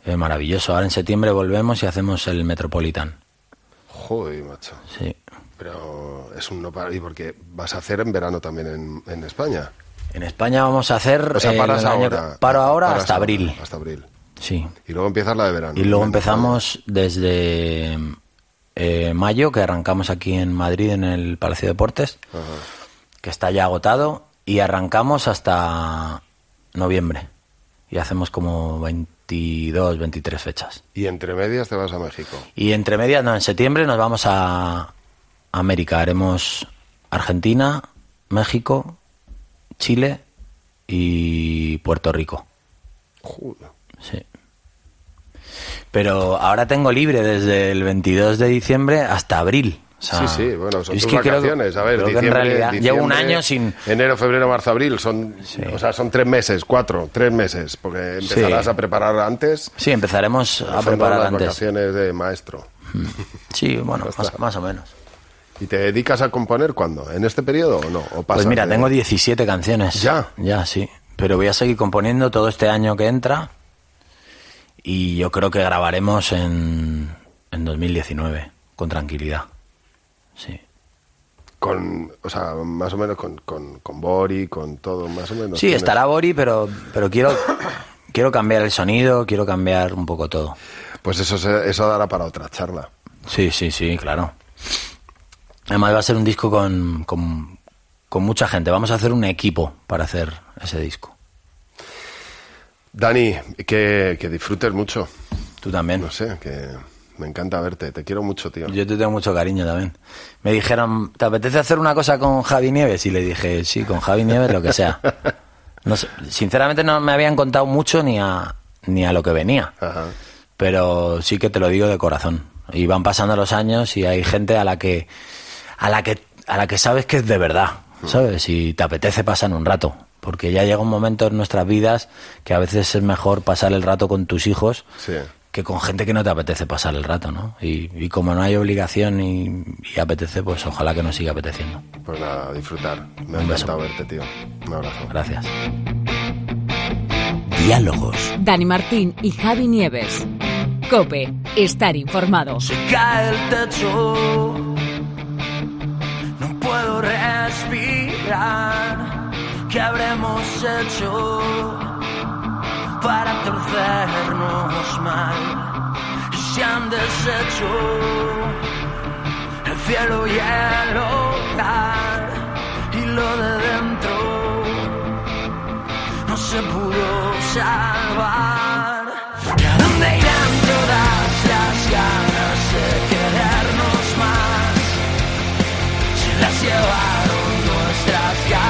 eh, maravilloso. Ahora en septiembre volvemos y hacemos el Metropolitan. Joder, macho. Sí. Pero es un no para... ¿Y porque vas a hacer en verano también en, en España? En España vamos a hacer O sea, eh, paras el año- ahora. paro ahora hasta ahora, abril. Hasta abril. Sí. Y luego empiezas la de verano. Y luego empezamos desde eh, mayo, que arrancamos aquí en Madrid, en el Palacio de Deportes. Ajá. que está ya agotado, y arrancamos hasta noviembre. Y hacemos como 22, 23 fechas. Y entre medias te vas a México. Y entre medias, no, en septiembre nos vamos a América. Haremos Argentina, México, Chile y Puerto Rico. Joder. Sí. Pero ahora tengo libre desde el 22 de diciembre hasta abril. O sea, sí, sí, bueno, son tus que creo vacaciones. a ver, que en diciembre, realidad llevo un diciembre, año sin... Enero, febrero, marzo, abril. Son, Sí. o sea, son tres meses, cuatro, tres meses. Porque empezarás Sí. a preparar antes. Sí, empezaremos a preparar las antes. vacaciones de maestro. Sí, bueno, más, más o menos. ¿Y te dedicas a componer cuándo? ¿En este periodo o no? ¿O Pues mira, de- tengo 17 canciones. ¿Ya? Ya, sí. Pero voy a seguir componiendo todo este año que entra. Y yo creo que grabaremos en, en 2019, con tranquilidad. Sí. Con, o sea, más o menos con, con, con Bori, con todo, más o menos. Sí, estará Bori, pero, pero quiero, quiero cambiar el sonido, quiero cambiar un poco todo. Pues eso, eso dará para otra charla. Sí, sí, sí, claro. Además va a ser un disco con, con, con mucha gente. Vamos a hacer un equipo para hacer ese disco. Dani, que, que disfrutes mucho. Tú también. No sé, que me encanta verte. Te quiero mucho, tío. Yo te tengo mucho cariño también. Me dijeron, ¿te apetece hacer una cosa con Javi Nieves? Y le dije, sí, con Javi Nieves, lo que sea. No sé, sinceramente no me habían contado mucho ni a, ni a lo que venía. Ajá. Pero sí que te lo digo de corazón. Y van pasando los años y hay gente a la que, a la que, a la que sabes que es de verdad, ¿sabes? Y te apetece pasar un rato. Porque ya llega un momento en nuestras vidas que a veces es mejor pasar el rato con tus hijos Sí. que con gente que no te apetece pasar el rato, ¿no? Y, y como no hay obligación y, y apetece, pues ojalá que nos siga apeteciendo. Pues nada, a disfrutar. Me ha Un beso. encantado verte, tío. Un abrazo. Gracias. Diálogos. Dani Martín y Javi Nieves. Cope, estar informado. Se cae el techo, respirar. ¿Qué habremos hecho para torcernos mal? Y se han deshecho el cielo y el hogar y lo de dentro no se pudo salvar. ¿Y a dónde irán todas las ganas de querernos más? Se las lleva sky.